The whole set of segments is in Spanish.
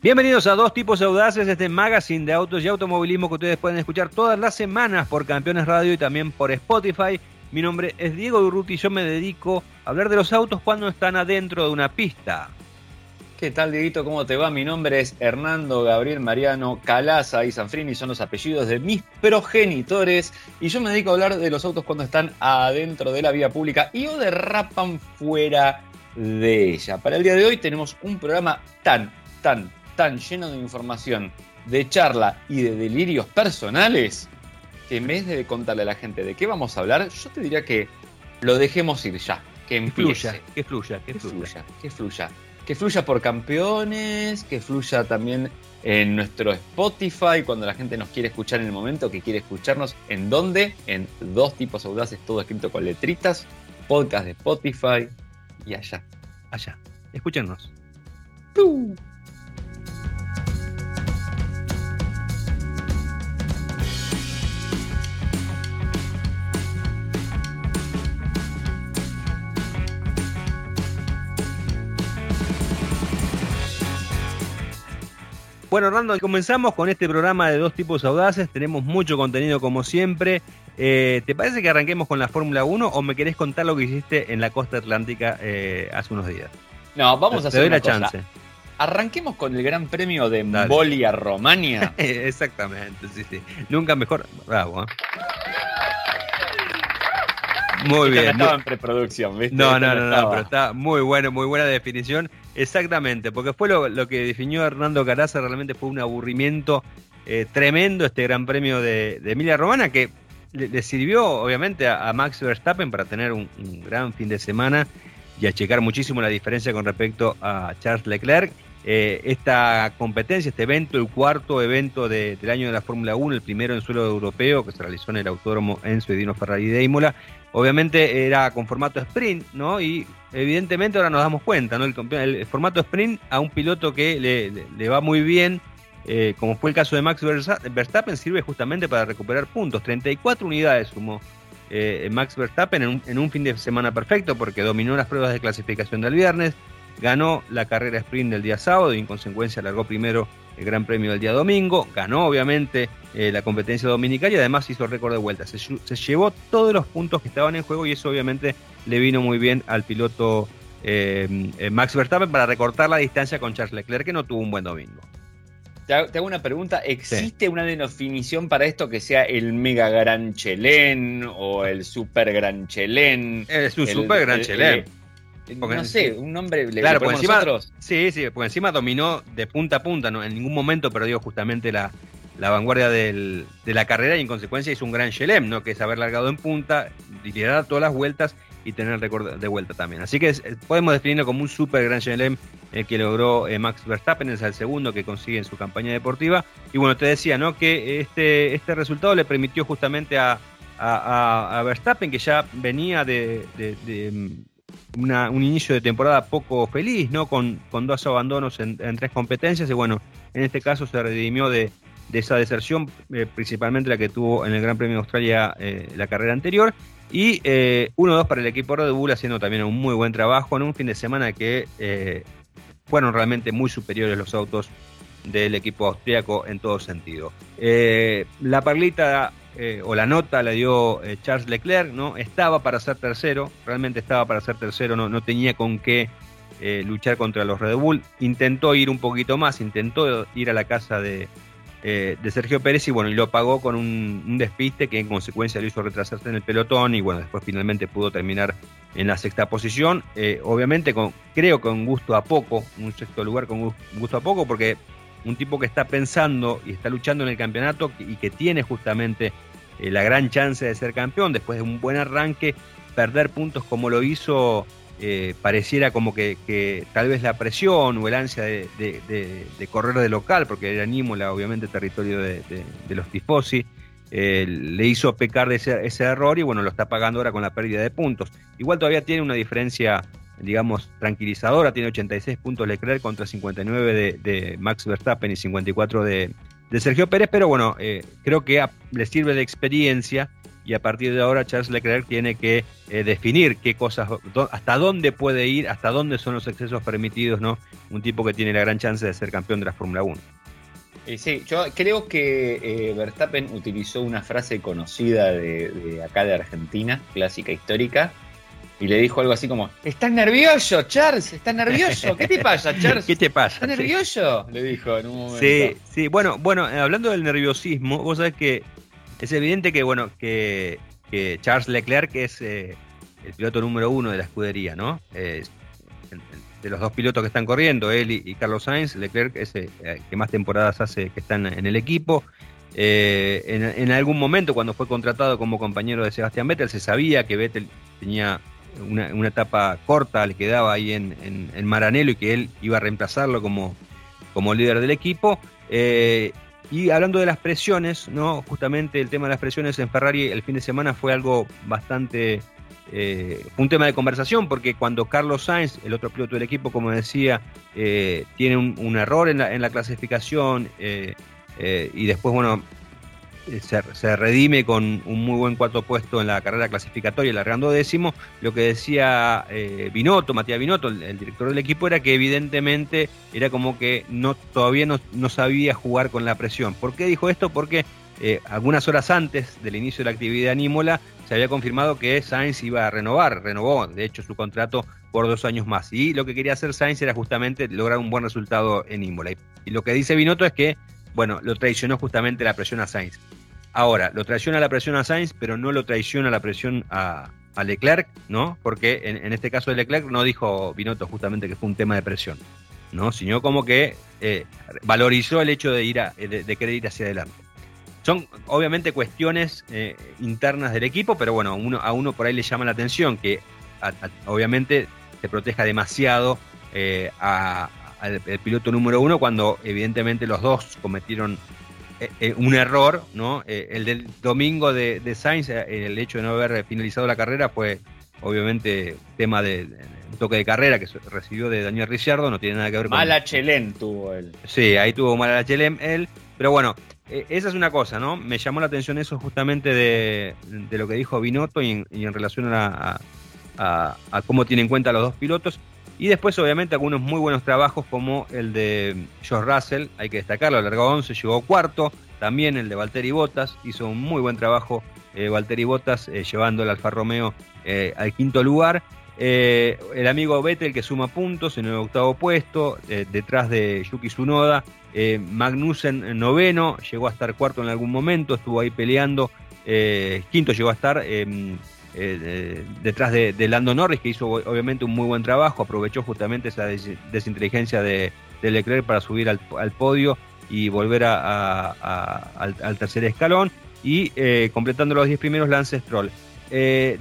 Bienvenidos a Dos Tipos Audaces, este magazine de autos y automovilismo que ustedes pueden escuchar todas las semanas por Campeones Radio y también por Spotify. Mi nombre es Diego Durruti y yo me dedico a hablar de los autos cuando están adentro de una pista. ¿Qué tal, Dieguito? ¿Cómo te va? Mi nombre es Hernando Gabriel Mariano Calaza y Sanfrini, son los apellidos de mis progenitores. Y yo me dedico a hablar de los autos cuando están adentro de la vía pública y o derrapan fuera de ella. Para el día de hoy tenemos un programa tan, tan, tan lleno de información, de charla y de delirios personales, que en vez de contarle a la gente de qué vamos a hablar, yo te diría que lo dejemos ir ya, que fluya, que fluya, que, fluya. que fluya. Que fluya por campeones, que fluya también en nuestro Spotify, cuando la gente nos quiere escuchar en el momento que quiere escucharnos. ¿En dónde? En dos tipos audaces, todo escrito con letritas, podcast de Spotify y allá. Allá. Escúchenos. Bueno, Hernando, comenzamos con este programa de dos tipos audaces. Tenemos mucho contenido como siempre. Eh, ¿Te parece que arranquemos con la Fórmula 1 o me querés contar lo que hiciste en la costa atlántica eh, hace unos días? No, vamos a hacer una la chance. Arranquemos con el Gran Premio de Bolia Romania. Exactamente, sí, sí. Nunca mejor. Bravo. ¿eh? Muy bien. estaba en preproducción, ¿viste? No, no, no, no, pero está muy bueno, muy buena definición. Exactamente, porque fue lo, que definió Hernando Caraza, realmente fue un aburrimiento eh, tremendo este Gran Premio de, Emilia Romana, que le, sirvió obviamente a, Max Verstappen para tener un, gran fin de semana y achicar muchísimo la diferencia con respecto a Charles Leclerc. Eh, esta competencia, este evento, el cuarto evento del año de la Fórmula 1, el primero en suelo europeo que se realizó en el Autódromo Enzo Edino Ferrari de Imola, obviamente era con formato sprint, ¿no? Evidentemente ahora nos damos cuenta, ¿no? El, formato sprint a un piloto que le, va muy bien, eh, como fue el caso de Max Verstappen, sirve justamente para recuperar puntos. 34 unidades sumó eh, Max Verstappen en un, en un fin de semana perfecto porque dominó las pruebas de clasificación del viernes, ganó la carrera sprint del día sábado y en consecuencia largó primero el Gran Premio del día domingo, ganó obviamente eh, la competencia dominical y además hizo récord de vuelta. Se, llevó todos los puntos que estaban en juego y eso obviamente le vino muy bien al piloto eh, eh, Max Verstappen para recortar la distancia con Charles Leclerc, que no tuvo un buen domingo. Te hago una pregunta, ¿existe una definición para esto que sea el mega gran chelén o el super gran chelén? Es un super gran chelén no sé, un nombre le, claro, porque encima, Sí, sí, porque encima dominó de punta a punta, ¿no? en ningún momento perdió justamente la, vanguardia de la carrera y en consecuencia hizo un gran Shelem, ¿no? que es haber largado en punta, liderar todas las vueltas y tener el récord de vuelta también. Así que podemos definirlo como un super gran Shelem el que logró eh, Max Verstappen, es el segundo que consigue en su campaña deportiva. Y bueno, te decía ¿no? que este, este resultado le permitió justamente a, a, Verstappen, que ya venía de un inicio de temporada poco feliz, ¿no? Con, con dos abandonos en, tres competencias y bueno, en este caso se redimió de, esa deserción, eh, principalmente la que tuvo en el Gran Premio de Australia eh, la carrera anterior. Y 1-2 eh, para el equipo Red Bull haciendo también un muy buen trabajo en un fin de semana que fueron realmente muy superiores los autos del equipo austríaco en todo sentido. la perlita eh, o la nota la dio eh, Charles Leclerc, ¿no? Estaba para ser tercero, realmente estaba para ser tercero, no, no tenía con qué eh, luchar contra los Red Bull. Intentó ir un poquito más, intentó ir a la casa de, de Sergio Pérez y bueno, y lo pagó con un, despiste que en consecuencia lo hizo retrasarse en el pelotón y bueno, después finalmente pudo terminar en la sexta posición. obviamente con, creo con gusto a poco, un sexto lugar con gusto a poco porque un tipo que está pensando y está luchando en el campeonato y que tiene justamente eh, la gran chance de ser campeón, después de un buen arranque, perder puntos como lo hizo, eh, pareciera como que, tal vez la presión o el ansia de, correr de local, porque era Nímola, obviamente territorio de, los tifosi, eh, le hizo pecar de ese, error y bueno, lo está pagando ahora con la pérdida de puntos. Igual todavía tiene una diferencia, digamos, tranquilizadora, tiene 86 puntos Leclerc contra 59 de, Max Verstappen y 54 de, de Sergio Pérez, pero bueno, eh, creo que le sirve de experiencia y a partir de ahora Charles Leclerc tiene que eh, definir qué cosas, hasta dónde puede ir, hasta dónde son los excesos permitidos, ¿no? Un tipo que tiene la gran chance de ser campeón de la Fórmula 1. Sí, yo creo que eh, Verstappen utilizó una frase conocida de, acá de Argentina, clásica histórica, y le dijo algo así como: ¿Estás nervioso, Charles? ¿Estás nervioso? ¿Qué te pasa, Charles? ¿Qué te pasa? ¿Estás nervioso? Le dijo en un momento. Sí, sí, bueno, bueno, eh, hablando del nerviosismo, vos sabés que es evidente que, bueno, que, Charles Leclerc es eh, el piloto número uno de la escudería, ¿no? de los dos pilotos que están corriendo, él y, Carlos Sainz, Leclerc es el eh, que más temporadas hace que están en el equipo. Eh, en, algún momento, cuando fue contratado como compañero de Sebastián Vettel, se sabía que Vettel tenía una, etapa corta, le quedaba ahí en, en, Maranello y que él iba a reemplazarlo como, como líder del equipo. Eh, y hablando de las presiones, ¿no? justamente el tema de las presiones en Ferrari el fin de semana fue algo bastante eh, un tema de conversación, porque cuando Carlos Sainz, el otro piloto del equipo, como decía, eh, tiene un, error en la, clasificación eh, y después, bueno, se, redime con un muy buen cuarto puesto en la carrera clasificatoria, largando décimo, lo que decía Binotto, Matías Binotto, el, director del equipo, era que evidentemente era como que no, todavía no, no sabía jugar con la presión. ¿Por qué dijo esto? Porque algunas horas antes del inicio de la actividad anímola se había confirmado que Sainz iba a renovar, renovó de hecho su contrato por dos años más. Y lo que quería hacer Sainz era justamente lograr un buen resultado en Imola. Y lo que dice Binotto es que, bueno, lo traicionó justamente la presión a Sainz. Ahora, lo traiciona la presión a Sainz, pero no lo traiciona la presión a, Leclerc, ¿no? Porque en, este caso de Leclerc no dijo Binotto justamente que fue un tema de presión, ¿no? Sino como que eh, valorizó el hecho de ir a, de querer ir hacia adelante. Son obviamente cuestiones eh, internas del equipo, pero bueno, uno, a uno por ahí le llama la atención que obviamente se proteja demasiado eh, al piloto número uno cuando evidentemente los dos cometieron eh, un error, ¿no? el del domingo de, de, Sainz, el hecho de no haber finalizado la carrera fue obviamente tema de, un toque de carrera que recibió de Daniel Ricciardo, no tiene nada que ver con... Mala Chelem tuvo él. Sí, ahí tuvo mala Chelem él, pero bueno, eh, esa es una cosa, ¿no? Me llamó la atención eso justamente de, lo que dijo Binotto y en, relación a, cómo tiene en cuenta los dos pilotos. Y después, obviamente, algunos muy buenos trabajos como el de George Russell, hay que destacarlo, alargó 11, llegó cuarto. También el de Valtteri Bottas, hizo un muy buen trabajo eh, Valtteri Bottas eh, llevando el Alfa Romeo eh, al quinto lugar. el amigo Vettel que suma puntos en el octavo puesto, detrás de Yuki Tsunoda. Eh, Magnussen noveno, llegó a estar cuarto en algún momento, estuvo ahí peleando. Eh, quinto llegó a estar em, eh, detrás de, Lando Norris, que hizo obviamente un muy buen trabajo, aprovechó justamente esa desinteligencia de, Leclerc para subir al, podio y volver al, tercer escalón. Y completando los 10 primeros, Lance Stroll.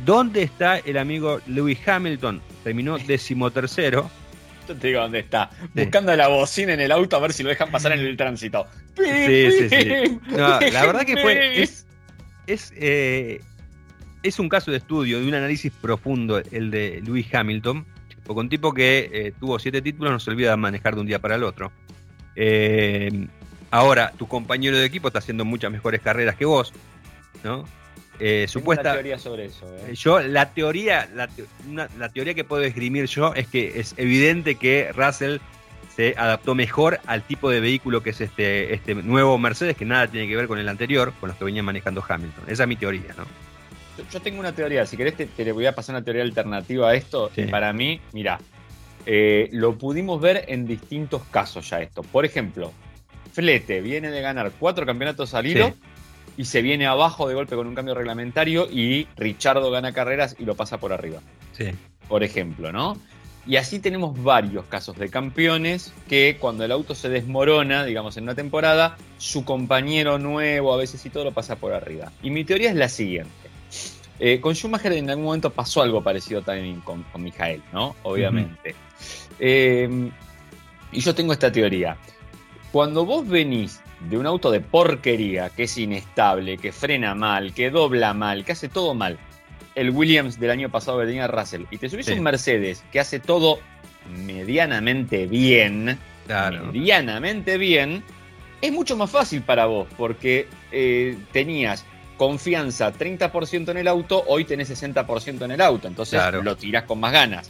¿Dónde está el amigo Lewis Hamilton? Terminó decimotercero te digo dónde está. Buscando la bocina en el auto a ver si lo dejan pasar en el tránsito. Sí, sí, sí. la verdad que fue. Es, es, eh, es, un caso de estudio, de un análisis profundo el de Lewis Hamilton. Porque un tipo que eh, tuvo siete títulos no se olvida de manejar de un día para el otro. Eh, ahora, tu compañero de equipo está haciendo muchas mejores carreras que vos, ¿no? Eh, supuesta, teoría sobre eso. ¿eh? Yo, la teoría, la, la, teoría que puedo esgrimir yo es que es evidente que Russell se adaptó mejor al tipo de vehículo que es este, este nuevo Mercedes, que nada tiene que ver con el anterior, con los que venía manejando Hamilton. Esa es mi teoría, ¿no? Yo, tengo una teoría, si querés te, le voy a pasar una teoría alternativa a esto. Para mí, mira, eh, lo pudimos ver en distintos casos ya esto. Por ejemplo, Flete viene de ganar cuatro campeonatos al hilo y se viene abajo de golpe con un cambio reglamentario y Richardo gana carreras y lo pasa por arriba. Sí. Por ejemplo, ¿no? Y así tenemos varios casos de campeones que cuando el auto se desmorona, digamos en una temporada, su compañero nuevo a veces y todo lo pasa por arriba. Y mi teoría es la siguiente. Eh, con Schumacher en algún momento pasó algo parecido también con, con Mijael, ¿no? Obviamente. Eh, y yo tengo esta teoría. Cuando vos venís de un auto de porquería, que es inestable, que frena mal, que dobla mal, que hace todo mal, el Williams del año pasado tenía Russell, y te subís un Mercedes que hace todo medianamente bien, medianamente bien, es mucho más fácil para vos, porque eh, tenías confianza 30% en el auto, hoy tenés 60% en el auto, entonces Claro. lo tirás con más ganas.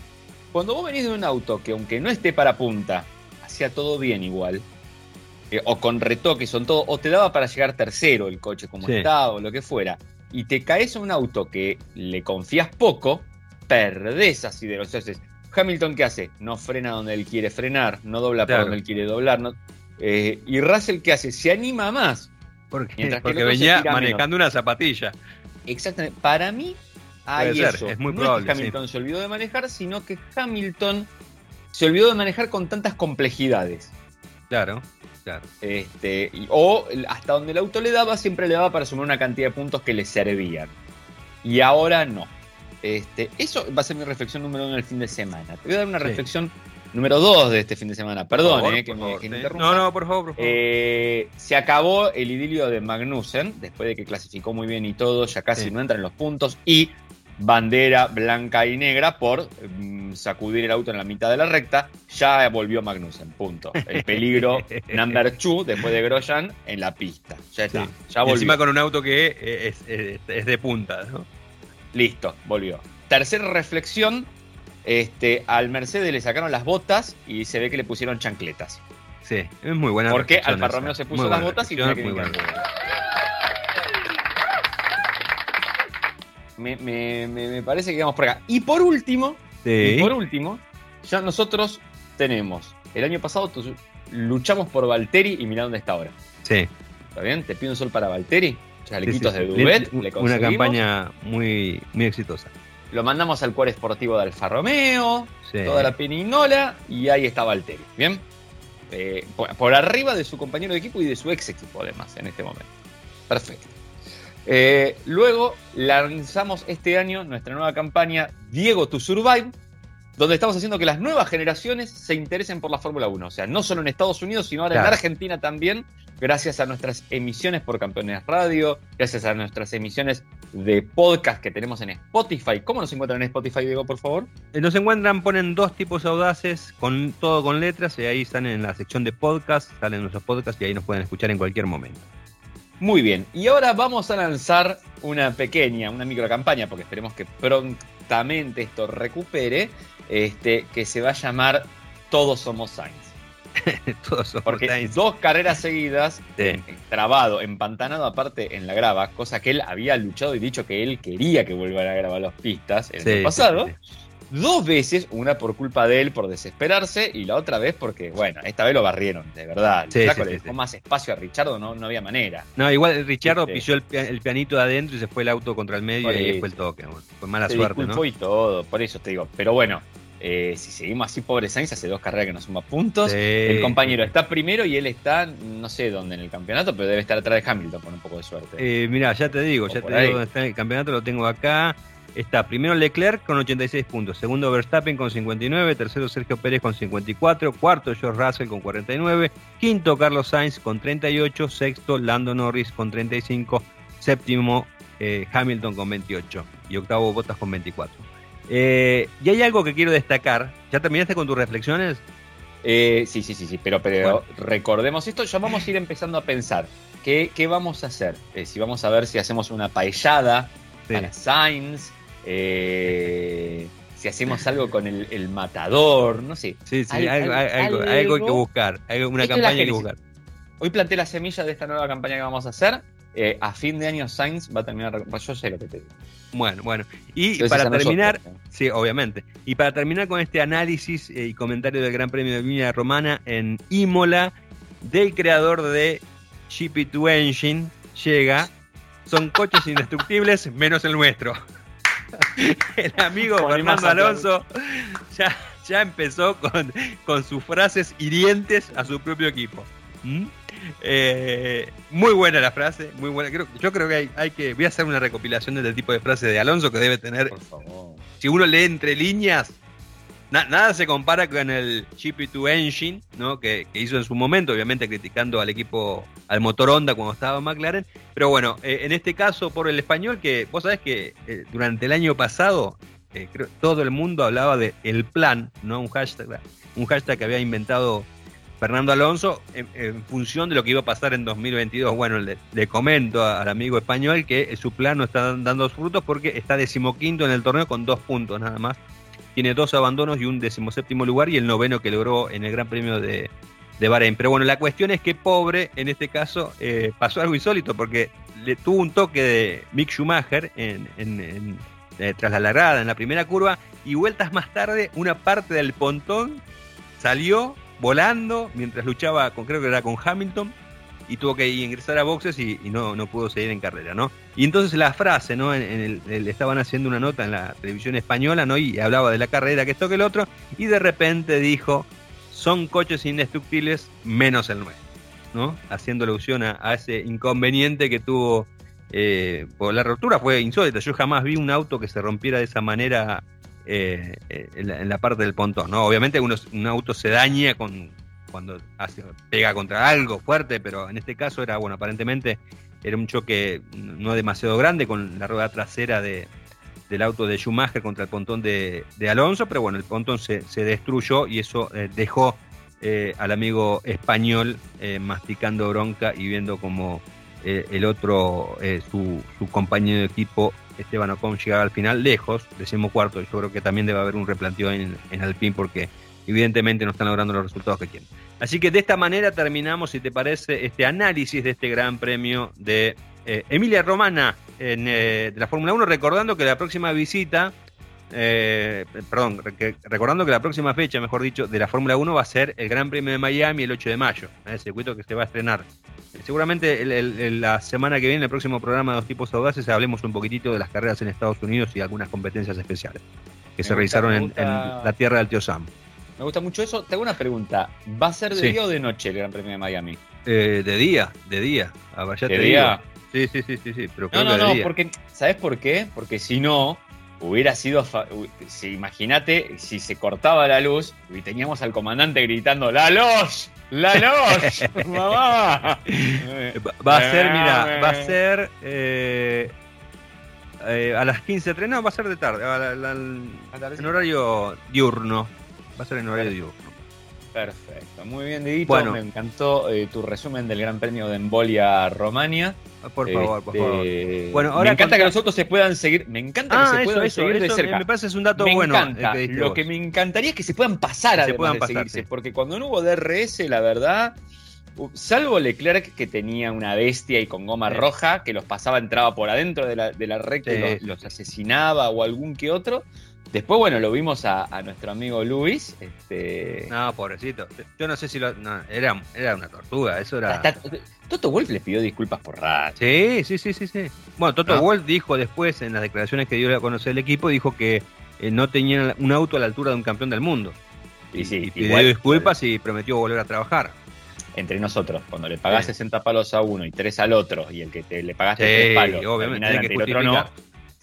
Cuando vos venís de un auto que aunque no esté para punta, hacía todo bien igual, eh, o con retoques, son todo, o te daba para llegar tercero el coche como Sí. estaba, o lo que fuera, y te caes en un auto que le confías poco, perdés así de los Entonces, Hamilton, ¿qué hace? No frena donde él quiere frenar, no dobla Claro. por donde él quiere doblar. no- eh, y Russell, ¿qué hace? Se anima más. Porque, Mientras que porque venía manejando una zapatilla. Exactamente. Para mí, hay eso. es muy no probable, que Hamilton se olvidó de manejar, sino que Hamilton se olvidó de manejar con tantas complejidades. Claro, claro. Este, o hasta donde el auto le daba, siempre le daba para sumar una cantidad de puntos que le servían. Y ahora no. Este, eso va a ser mi reflexión número uno del fin de semana. Te voy a dar una Sí. reflexión número dos de este fin de semana. Perdón, favor, eh, que, me, favor, que me sí. interrumpa. No, no, por favor, por favor. Eh, se acabó el idilio de Magnussen, después de que clasificó muy bien y todo, ya casi Sí. no entra en los puntos, y bandera blanca y negra por mm, sacudir el auto en la mitad de la recta, ya volvió Magnussen, punto. El peligro number two, después de Grosjean, en la pista. Ya está, Sí. ya Y volvió. encima con un auto que eh, es, es- es de punta, ¿no? Listo, volvió. Tercera reflexión, este, al Mercedes le sacaron las botas y se ve que le pusieron chancletas. Sí, es muy buena. Porque Alfa. Romeo se puso las botas y que muy bien buena. me, me- me- me parece que vamos por acá. Y por último, Sí. y por último, ya nosotros tenemos. El año pasado luchamos por Valtteri y mirá dónde está ahora. Sí. ¿Está bien? Te pido un sol para Valtteri. Chalequitos Sí, sí, de. Duvet. Un- le Una campaña muy, muy exitosa. Lo mandamos al cuore esportivo de Alfa Romeo. Sí. Toda la peninola. Y ahí está Valtteri. ¿Bien? Eh, por, por arriba de su compañero de equipo y de su ex equipo, además, en este momento. Perfecto. Eh, luego lanzamos este año nuestra nueva campaña Diego to Survive, donde estamos haciendo que las nuevas generaciones se interesen por la Fórmula 1. O sea, no solo en Estados Unidos, sino ahora en. Argentina también, gracias a nuestras emisiones por Campeones Radio, gracias a nuestras emisiones de podcast que tenemos en Spotify. ¿Cómo nos encuentran en Spotify, Diego, por favor? Eh, Nos encuentran, ponen dos tipos audaces, con todo con letras, y ahí están en la sección de podcast, salen nuestros podcasts y ahí nos pueden escuchar en cualquier momento. Muy bien, y ahora vamos a lanzar una pequeña, una micro campaña, porque esperemos que prontamente esto recupere, este, que se va a llamar Todos Somos Sainz. Todos somos Porque Sainz. dos carreras seguidas, Sí. trabado, empantanado aparte en la grava, cosa que él había luchado y dicho que él quería que vuelvan a grabar las pistas el Sí, año pasado. sí. Dos veces, una por culpa de él por desesperarse y la otra vez porque, bueno, esta vez lo barrieron, de verdad. El Sí, flaco sí, le dejó sí. más espacio a Richardo, no, no había manera. No, igual Richardo Este. pisó el, el pianito de adentro y se fue el auto contra el medio Por y ahí fue el toque. fue mala Se suerte, ¿no? y todo, por eso te digo. Pero bueno, eh, si seguimos así, pobre Sainz, hace dos carreras que nos suma puntos. Sí. El compañero está primero y él está, no sé dónde en el campeonato, pero debe estar atrás de Hamilton con un poco de suerte. Eh, mira, ya te digo, O ya te ahí. digo dónde está el campeonato, lo tengo acá. Está primero Leclerc con 86 puntos, segundo Verstappen con 59, tercero Sergio Pérez con 54, cuarto George Russell con 49, quinto Carlos Sainz con 38, sexto Lando Norris con 35, séptimo eh, Hamilton con 28 y octavo Bottas con 24. Eh, y hay algo que quiero destacar. ¿Ya terminaste con tus reflexiones? Eh, sí, sí, sí, sí, pero, pero Bueno. recordemos esto, ya vamos a ir empezando a pensar. ¿Qué, qué vamos a hacer? Eh, si vamos a ver si hacemos una paellada Sí. para Sainz, eh, si hacemos algo con el, el matador, no sé. Sí, sí, Al- algo, al- algo, algo- algo hay que buscar, una campaña que buscar. Hoy planté la semilla de esta nueva campaña que vamos a hacer. Eh, a fin de año Sainz va a terminar. Yo sé lo que te digo. Bueno, bueno. Y para nosotros, terminar, sí, obviamente. Y para terminar con este análisis eh, y comentario del Gran Premio de Viña Romana en Imola, del creador de GP2 Engine, llega. Son coches indestructibles menos el nuestro. El amigo Fernando Alonso ya, ya empezó con, con sus frases hirientes a su propio equipo. ¿Mm? Eh, muy buena la frase, muy buena. Creo, yo creo que hay, hay que. Voy a hacer una recopilación del tipo de frase de Alonso que debe tener. Por favor. Si uno lee entre líneas, na- nada se compara con el GP2 Engine, ¿no? Que, que hizo en su momento, obviamente criticando al equipo, al motor Honda cuando estaba McLaren. Pero bueno, eh, en este caso por el español, que vos sabés que eh, durante el año pasado eh, creo- todo el mundo hablaba de el plan, ¿no? Un hashtag, un hashtag que había inventado Fernando Alonso en, función de lo que iba a pasar en 2022. Bueno, le, comento al amigo español que su plan no está dando frutos porque está decimoquinto en el torneo con dos puntos nada más. Tiene dos abandonos y un decimoséptimo lugar y el noveno que logró en el Gran Premio de, de Bahrein. Pero bueno, la cuestión es que pobre, en este caso, eh, pasó algo insólito porque le tuvo un toque de Mick Schumacher en, eh, tras la largada en la primera curva y vueltas más tarde una parte del pontón salió volando mientras luchaba con, creo que era con Hamilton, y tuvo que ingresar a boxes y, no, no, pudo seguir en carrera, ¿no? Y entonces la frase, ¿no? En, el, estaban haciendo una nota en la televisión española, ¿no? Y hablaba de la carrera, que esto que el otro, y de repente dijo, son coches indestructibles menos el nuestro, ¿no? Haciendo alusión a, ese inconveniente que tuvo eh, por la rotura, fue insólita. Yo jamás vi un auto que se rompiera de esa manera eh, en, la, parte del pontón. ¿no? Obviamente un auto se daña con, cuando pega contra algo fuerte, pero en este caso era, bueno, aparentemente era un choque no demasiado grande con la rueda trasera de, del auto de Schumacher contra el pontón de, Alonso, pero bueno, el pontón se, destruyó y eso eh, dejó eh, al amigo español masticando bronca y viendo como el otro, su, su compañero de equipo, Esteban Ocon llegaba al final lejos, decimos cuarto. Yo creo que también debe haber un replanteo en, en Alpine porque evidentemente no están logrando los resultados que quieren. Así que de esta manera terminamos, si te parece, este análisis de este gran premio de eh, Emilia Romana en, eh, de la Fórmula 1, recordando que la próxima visita, eh, perdón, recordando que la próxima fecha, mejor dicho, de la Fórmula 1 va a ser el Gran Premio de Miami el 8 de mayo, el circuito que se va a estrenar seguramente la semana que viene, en el próximo programa de Dos Tipos Audaces, hablemos un poquitito de las carreras en Estados Unidos y algunas competencias especiales que se realizaron en, la tierra del tío Sam. Me gusta mucho eso. Te hago una pregunta. ¿Va a ser de día o de noche el Gran Premio de Miami? Eh, de día, de día. A ¿De día? Sí, sí, sí, sí, sí. Pero no, no, no, porque, ¿sabes por qué? Porque si no, hubiera sido. Si, Imagínate si se cortaba la luz y teníamos al comandante gritando: ¡La luz! ¡La luz! ¡Mamá! Va a ser, mira, va a ser. Eh, eh, a las 15.30, no, va a ser de tarde, en horario diurno. Va a ser en horario diurno. Perfecto, muy bien, Didito. Bueno, me encantó eh, tu resumen del Gran Premio de Embolia Romania. Ah, por favor, por favor. Este, bueno, ahora me encanta que los autos se puedan seguir. Me encanta que ah, se puedan seguir de cerca. Me parece es un dato me bueno. Encanta. Lo que me encantaría es que se puedan pasar a puedan de seguirse. Porque cuando no hubo DRS, la verdad, salvo Leclerc que tenía una bestia y con goma roja, que los pasaba, entraba por adentro de la, de la recta y los asesinaba o algún que otro. Después, bueno, lo vimos a, nuestro amigo Luis. Este... No, pobrecito. Yo no sé si lo. No, era, era una tortuga, eso era. Toto Wolf le pidió disculpas por rato. Sí, sí, sí, sí, sí. Bueno, Toto Wolf dijo después, en las declaraciones que dio a conocer el equipo, dijo que eh, no tenía un auto a la altura de un campeón del mundo. Y, sí, pidió disculpas y prometió volver a trabajar. Entre nosotros, cuando le pagás 60 palos a uno y 3 al otro, y el que te, le pagaste 3 palos, obviamente, que el otro no,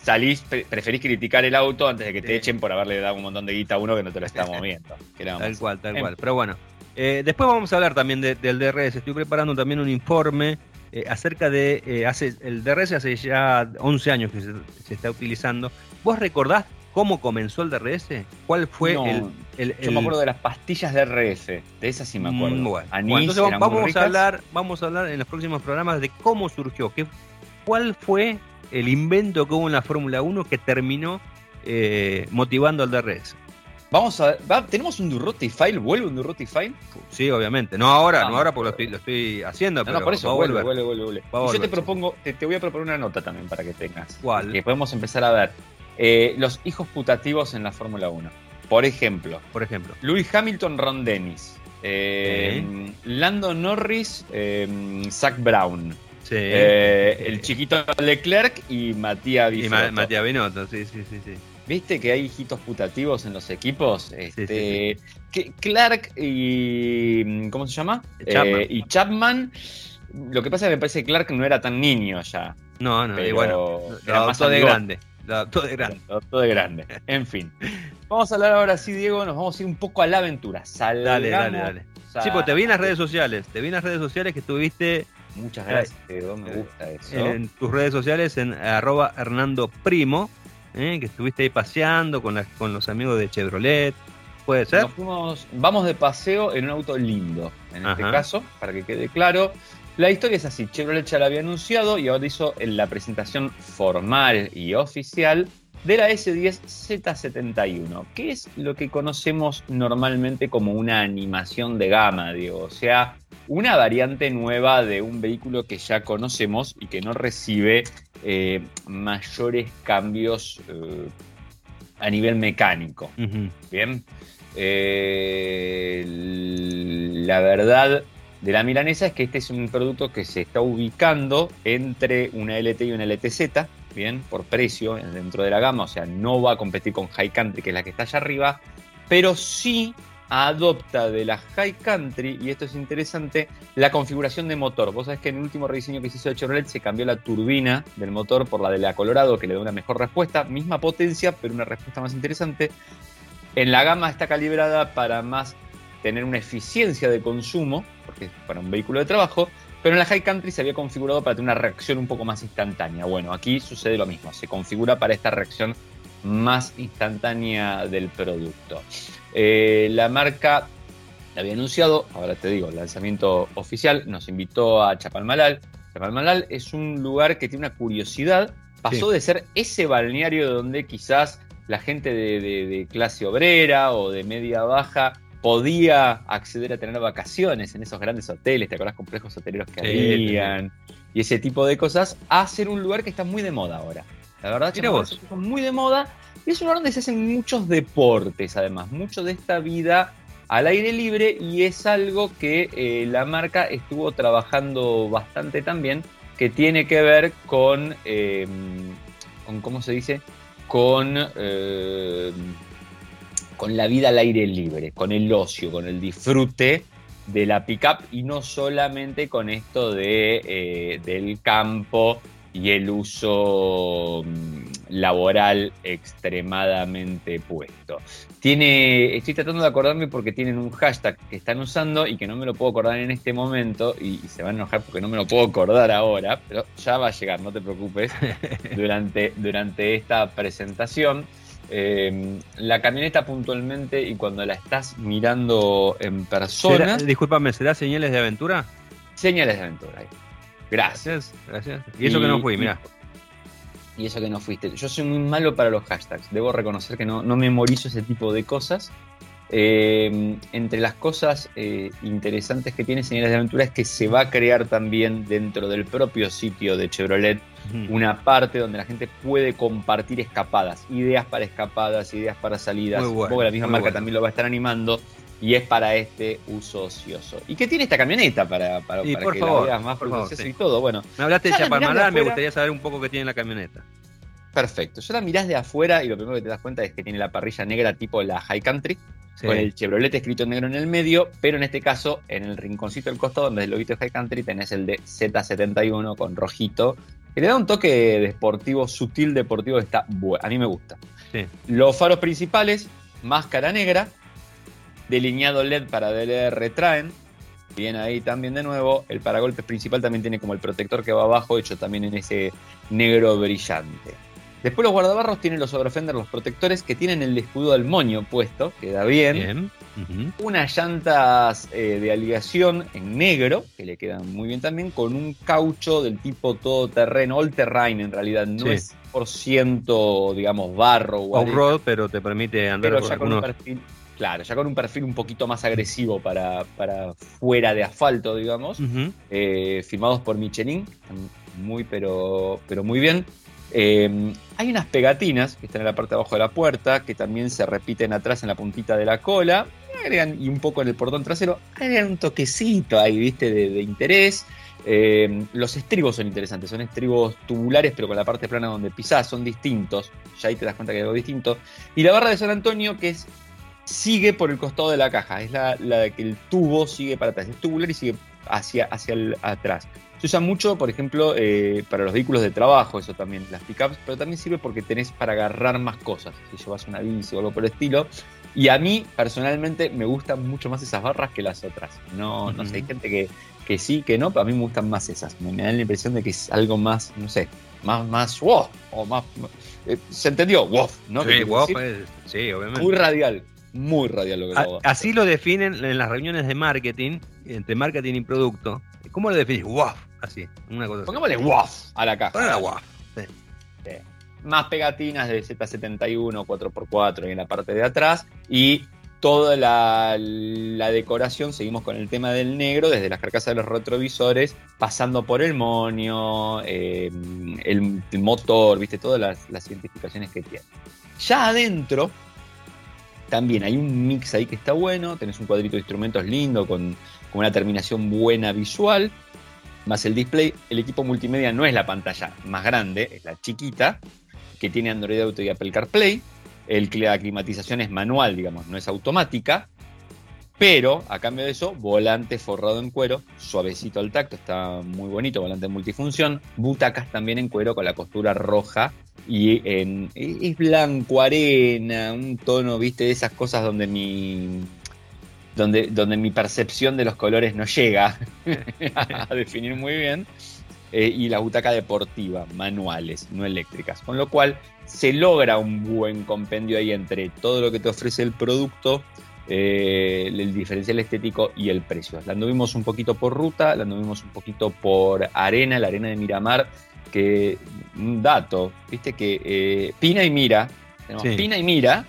salís, preferís criticar el auto antes de que te echen por haberle dado un montón de guita a uno que no te lo está moviendo. tal cual, tal cual. Pero bueno, eh, después vamos a hablar también del DRS. Estoy preparando también un informe eh, acerca de. Eh, hace, el DRS hace ya 11 años que se, está utilizando. ¿Vos recordás cómo comenzó el DRS? ¿Cuál fue el, Yo me acuerdo de las pastillas DRS. De esas sí me mm, acuerdo. bueno, entonces vamos, a hablar, vamos a hablar en los próximos programas de cómo surgió. Qué, ¿Cuál fue el invento que hubo en la Fórmula 1 que terminó eh, motivando al DRS. Vamos a ver, ¿tenemos un Durruti File? ¿Vuelve un Durruti File? Sí, obviamente. No ahora, no ahora porque lo estoy, haciendo, pero por eso vuelve, vuelve, vuelve, yo te propongo, te, voy a proponer una nota también para que tengas. ¿Cuál? Que podemos empezar a ver. Eh, los hijos putativos en la Fórmula 1. Por ejemplo. Por ejemplo. Lewis Hamilton, Ron Dennis. Eh, Lando Norris, Zach Brown. Eh, el chiquito Leclerc y Matías Binotto. Y Matías Binotto, sí, sí, sí, sí. ¿Viste que hay hijitos putativos en los equipos? Este, Que Clark y. ¿Cómo se llama? Chapman. Eh, y Chapman. Lo que pasa es que me parece que Clark no era tan niño ya. No, no, pero bueno, era más de grande. Todo de grande. Todo de grande. En fin. Vamos a hablar ahora sí, Diego. Nos vamos a ir un poco a la aventura. dale, dale, dale. Sí, pues te vi en las redes sociales. Te vi en las redes sociales que estuviste Muchas gracias, me gusta eso. En tus redes sociales, en arroba Hernando Primo, eh, que estuviste ahí paseando con, con los amigos de Chevrolet. ¿Puede ser? Nos fuimos, vamos de paseo en un auto lindo, en este caso, para que quede claro. La historia es así, Chevrolet ya la había anunciado y ahora hizo la presentación formal y oficial de la S10 Z71, que es lo que conocemos normalmente como una animación de gama, digo, o sea, una variante nueva de un vehículo que ya conocemos y que no recibe eh, mayores cambios eh, a nivel mecánico. Bien. Eh, la verdad de la milanesa es que este es un producto que se está ubicando entre una LT y una LTZ, bien, por precio dentro de la gama, o sea, no va a competir con High Country, que es la que está allá arriba, pero sí adopta de la High Country, y esto es interesante, la configuración de motor. Vos sabés que en el último rediseño que se hizo de Chevrolet se cambió la turbina del motor por la de la Colorado, que le da una mejor respuesta, misma potencia, pero una respuesta más interesante. En la gama está calibrada para más tener una eficiencia de consumo, porque es para un vehículo de trabajo, pero en la High Country se había configurado para tener una reacción un poco más instantánea. Bueno, aquí sucede lo mismo, se configura para esta reacción más instantánea del producto. Eh, la marca la había anunciado, ahora te digo, el lanzamiento oficial, nos invitó a Chapalmalal. Chapalmalal es un lugar que tiene una curiosidad, pasó de ser ese balneario donde quizás la gente de, de- de clase obrera o de media baja podía acceder a tener vacaciones en esos grandes hoteles, ¿te acordás? Complejos hoteleros que Sí, habían y ese tipo de cosas, a ser un lugar que está muy de moda ahora. La verdad, Chapalmalal puso muy de moda y es un lugar donde se hacen muchos deportes, además, mucho de esta vida al aire libre y es algo que eh, la marca estuvo trabajando bastante también, que tiene que ver con, eh, con ¿cómo se dice? Con, eh, con la vida al aire libre, con el ocio, con el disfrute de la pickup y no solamente con esto de, del campo y el uso mm, laboral extremadamente puesto. Tiene, estoy tratando de acordarme porque tienen un hashtag que están usando y que no me lo puedo acordar en este momento y, y se van a enojar porque no me lo puedo acordar ahora, pero ya va a llegar, no te preocupes, durante, durante esta presentación. Eh, la camioneta puntualmente y cuando la estás mirando en persona, ¿Será- discúlpame, ¿será señales de aventura? señales de aventura. Gracias, gracias. Y eso que no fui, mira. Y eso que no fuiste. Yo soy muy malo para los hashtags. Debo reconocer que no, no memorizo ese tipo de cosas. Eh, entre las cosas eh, interesantes que tiene Señales de Aventura es que se va a crear también dentro del propio sitio de Chevrolet una parte donde la gente puede compartir escapadas, ideas para escapadas, ideas para salidas. Bueno, Supongo que la misma marca bueno. también lo va a estar animando y es para este uso ocioso. ¿Y qué tiene esta camioneta para, para, Y para por que favor, la veas más por favor, sí. y todo? Bueno, Me hablaste de Chapalmalal, me gustaría saber un poco qué tiene la camioneta. perfecto. Ya la mirás de afuera y lo primero que te das cuenta es que tiene la parrilla negra tipo la High Country, Sí. con el Chevrolet escrito en negro en el medio, pero en este caso, en el rinconcito del costado, donde es el lobito de High Country, tenés el de Z71 con rojito, que le da un toque deportivo, sutil deportivo, que está bueno. A mí me gusta. Sí. Los faros principales, máscara negra, delineado LED para DLR traen. Bien ahí también de nuevo. El paragolpes principal también tiene como el protector que va abajo, hecho también en ese negro brillante. Después los guardabarros tienen los overfenders, los protectores que tienen el escudo del moño puesto, queda bien. Bien. Unas llantas eh, de aligación en negro, que le quedan muy bien también, con un caucho del tipo todoterreno, all terrain en realidad, no Sí. es por ciento, digamos, barro o Off-road, pero te permite andar pero por ya con un perfil, claro, ya con un perfil un poquito más agresivo para, para fuera de asfalto, digamos eh, firmados por Michelin, muy pero, pero muy bien. Eh, hay unas pegatinas que están en la parte de abajo de la puerta, que también se repiten atrás en la puntita de la cola, agregan, y un poco en el portón trasero, agregan un toquecito ahí, viste, de, de interés. Eh, los estribos son interesantes, son estribos tubulares, pero con la parte plana donde pisás, son distintos. Ya ahí te das cuenta que hay algo distinto. Y la barra de San Antonio, que es sigue por el costado de la caja, es la, la que el tubo sigue para atrás, es tubular y sigue hacia, hacia el, atrás. Se usa mucho, por ejemplo, eh, para los vehículos de trabajo, eso también, las pickups, pero también sirve porque tenés para agarrar más cosas, si llevas una bici o algo por el estilo. Y a mí, personalmente, me gustan mucho más esas barras que las otras. No, no sé, hay gente que, que sí, que no, pero a mí me gustan más esas. Me, me dan la impresión de que es algo más, no sé, más, más, wow, o más, eh, ¿se entendió? Wow, ¿no? ¿Qué Sí, decir? pues, sí, obviamente. Muy radial. Muy radial lo que lo Así lo definen en las reuniones de marketing, entre marketing y producto. ¿Cómo lo definís? WAF, así, una cosa Pongámosle WAF a la caja. Ponle WAF. Más pegatinas de Z71, 4x4 en la parte de atrás y toda la, decoración, seguimos con el tema del negro, desde las carcasas de los retrovisores, pasando por el monio, em, el, motor, viste, todas las, identificaciones que tiene. Ya adentro, también hay un mix ahí que está bueno, tenés un cuadrito de instrumentos lindo, con, una terminación buena visual, más el display. El equipo multimedia no es la pantalla más grande, es la chiquita, que tiene Android Auto y Apple CarPlay el, la climatización es manual, digamos, no es automática. Pero a cambio de eso, volante forrado en cuero, suavecito al tacto, está muy bonito, volante multifunción. Butacas también en cuero con la costura roja y en, es blanco, arena, un tono, viste, de esas cosas donde mi, donde, donde mi percepción de los colores no llega a definir muy bien. Eh, y la butaca deportiva, manuales, no eléctricas. Con lo cual se logra un buen compendio ahí entre todo lo que te ofrece el producto, eh, el diferencial estético y el precio. La anduvimos un poquito por ruta, la anduvimos un poquito por arena, la arena de Miramar, que un dato, viste que eh, Pina y Mira, tenemos Pina y Mira,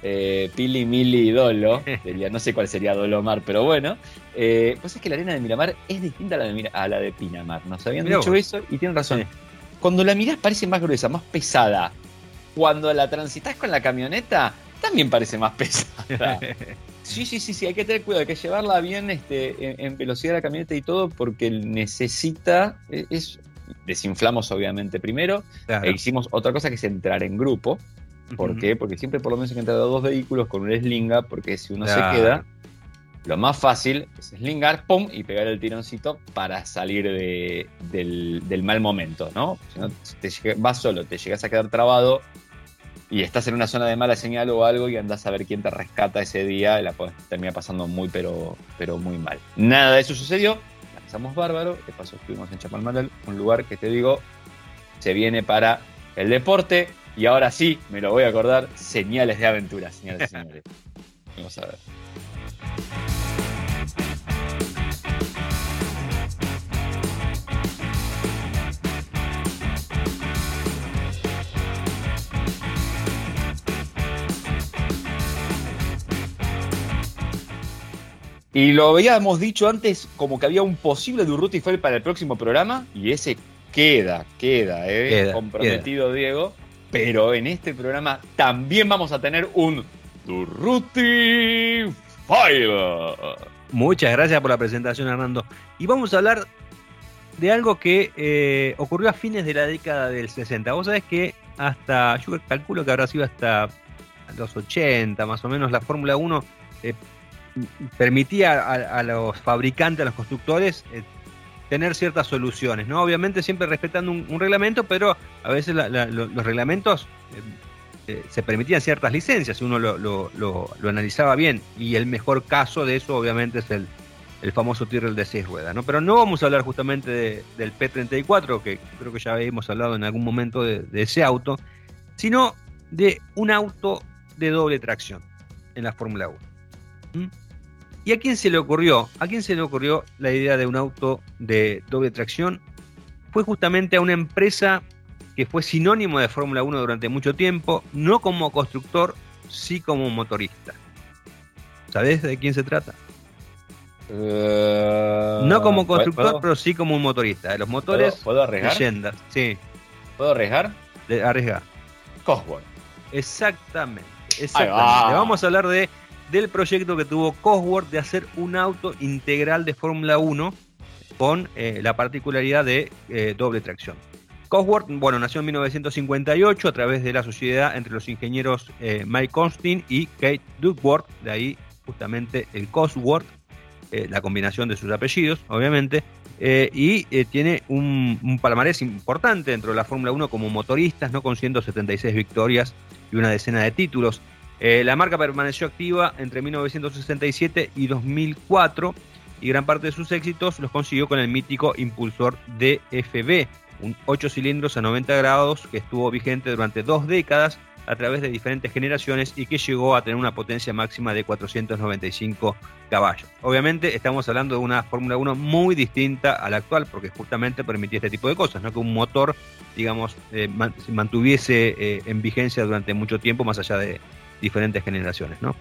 eh, Pili, Mili y Dolo, no sé cuál sería Dolomar, pero bueno, eh, pues es que la arena de Miramar es distinta a la de, a la de Pinamar, nos habían dicho eso y tienen razón. Cuando la mirás parece más gruesa, más pesada. Cuando la transitas con la camioneta, también parece más pesada. Sí, sí, sí, sí, hay que tener cuidado, hay que llevarla bien este, en, velocidad la camioneta y todo, porque necesita, e, es, desinflamos obviamente primero, e hicimos otra cosa que es entrar en grupo, ¿Por qué? Porque siempre por lo menos hay que entrar a dos vehículos con un slinga, porque si uno se queda, lo más fácil es slingar, pum, y pegar el tironcito para salir del, mal momento, ¿no? Si no, te vas solo, te llegas a quedar trabado y estás en una zona de mala señal o algo y andás a ver quién te rescata ese día, y la puedes terminar pasando muy, pero, pero muy mal. Nada de eso sucedió, pasamos bárbaro, de paso estuvimos en Chapalmalal, un lugar que te digo, se viene para el deporte, y ahora sí, me lo voy a acordar, señales de aventura, de señores. Vamos a ver. Y lo habíamos dicho antes como que había un posible Durruti Fell para el próximo programa y ese queda, queda, ¿eh? comprometido Diego. Pero en este programa también vamos a tener un Durruti Fire. Muchas gracias por la presentación, Hernando. Y vamos a hablar de algo que eh, ocurrió a fines de la década del 60. Vos sabés que hasta, yo calculo que habrá sido hasta los 80 más o menos, la Fórmula 1 eh, permitía a, los fabricantes, a los constructores, eh, tener ciertas soluciones, ¿no? Obviamente siempre respetando un, reglamento, pero a veces los reglamentos eh, eh, se permitían ciertas licencias, si uno lo, analizaba bien, y el mejor caso de eso obviamente es el, famoso Tyrrell de seis ruedas, ¿no? Pero no vamos a hablar justamente del P34, que creo que ya habíamos hablado en algún momento de, ese auto, sino de un auto de doble tracción en la Fórmula 1. ¿Y a quién se le ocurrió? ¿A quién se le ocurrió la idea de un auto de doble tracción? Fue justamente a una empresa que fue sinónimo de Fórmula 1 durante mucho tiempo, no como constructor, sí como motorista. ¿Sabés de quién se trata? Eh, no como constructor, pero sí como un motorista. De los motores, ¿Puedo, arriesgar? leyendas. Sí. ¿Puedo arriesgar? De, arriesgar. Cosworth. Exactamente. Exactamente. Vamos a hablar de del proyecto que tuvo Cosworth de hacer un auto integral de Fórmula 1 con eh, la particularidad de eh, doble tracción. Cosworth, bueno, nació en 1958 a través de la sociedad entre los ingenieros eh, Mike Constin y Kate Duckworth, de ahí justamente el Cosworth, la combinación de sus apellidos, obviamente, y tiene un, palmarés importante dentro de la Fórmula 1 como motoristas, ¿no? con 176 victorias y una decena de títulos. Eh, la marca permaneció activa entre 1967 y 2004 y gran parte de sus éxitos los consiguió con el mítico impulsor DFB, un 8 cilindros a 90 grados que estuvo vigente durante dos décadas a través de diferentes generaciones y que llegó a tener una potencia máxima de 495 caballos. Obviamente estamos hablando de una Fórmula 1 muy distinta a la actual porque justamente permitía este tipo de cosas, no que un motor, digamos, eh, se mantuviese eh, en vigencia durante mucho tiempo más allá de diferentes generaciones, ¿no?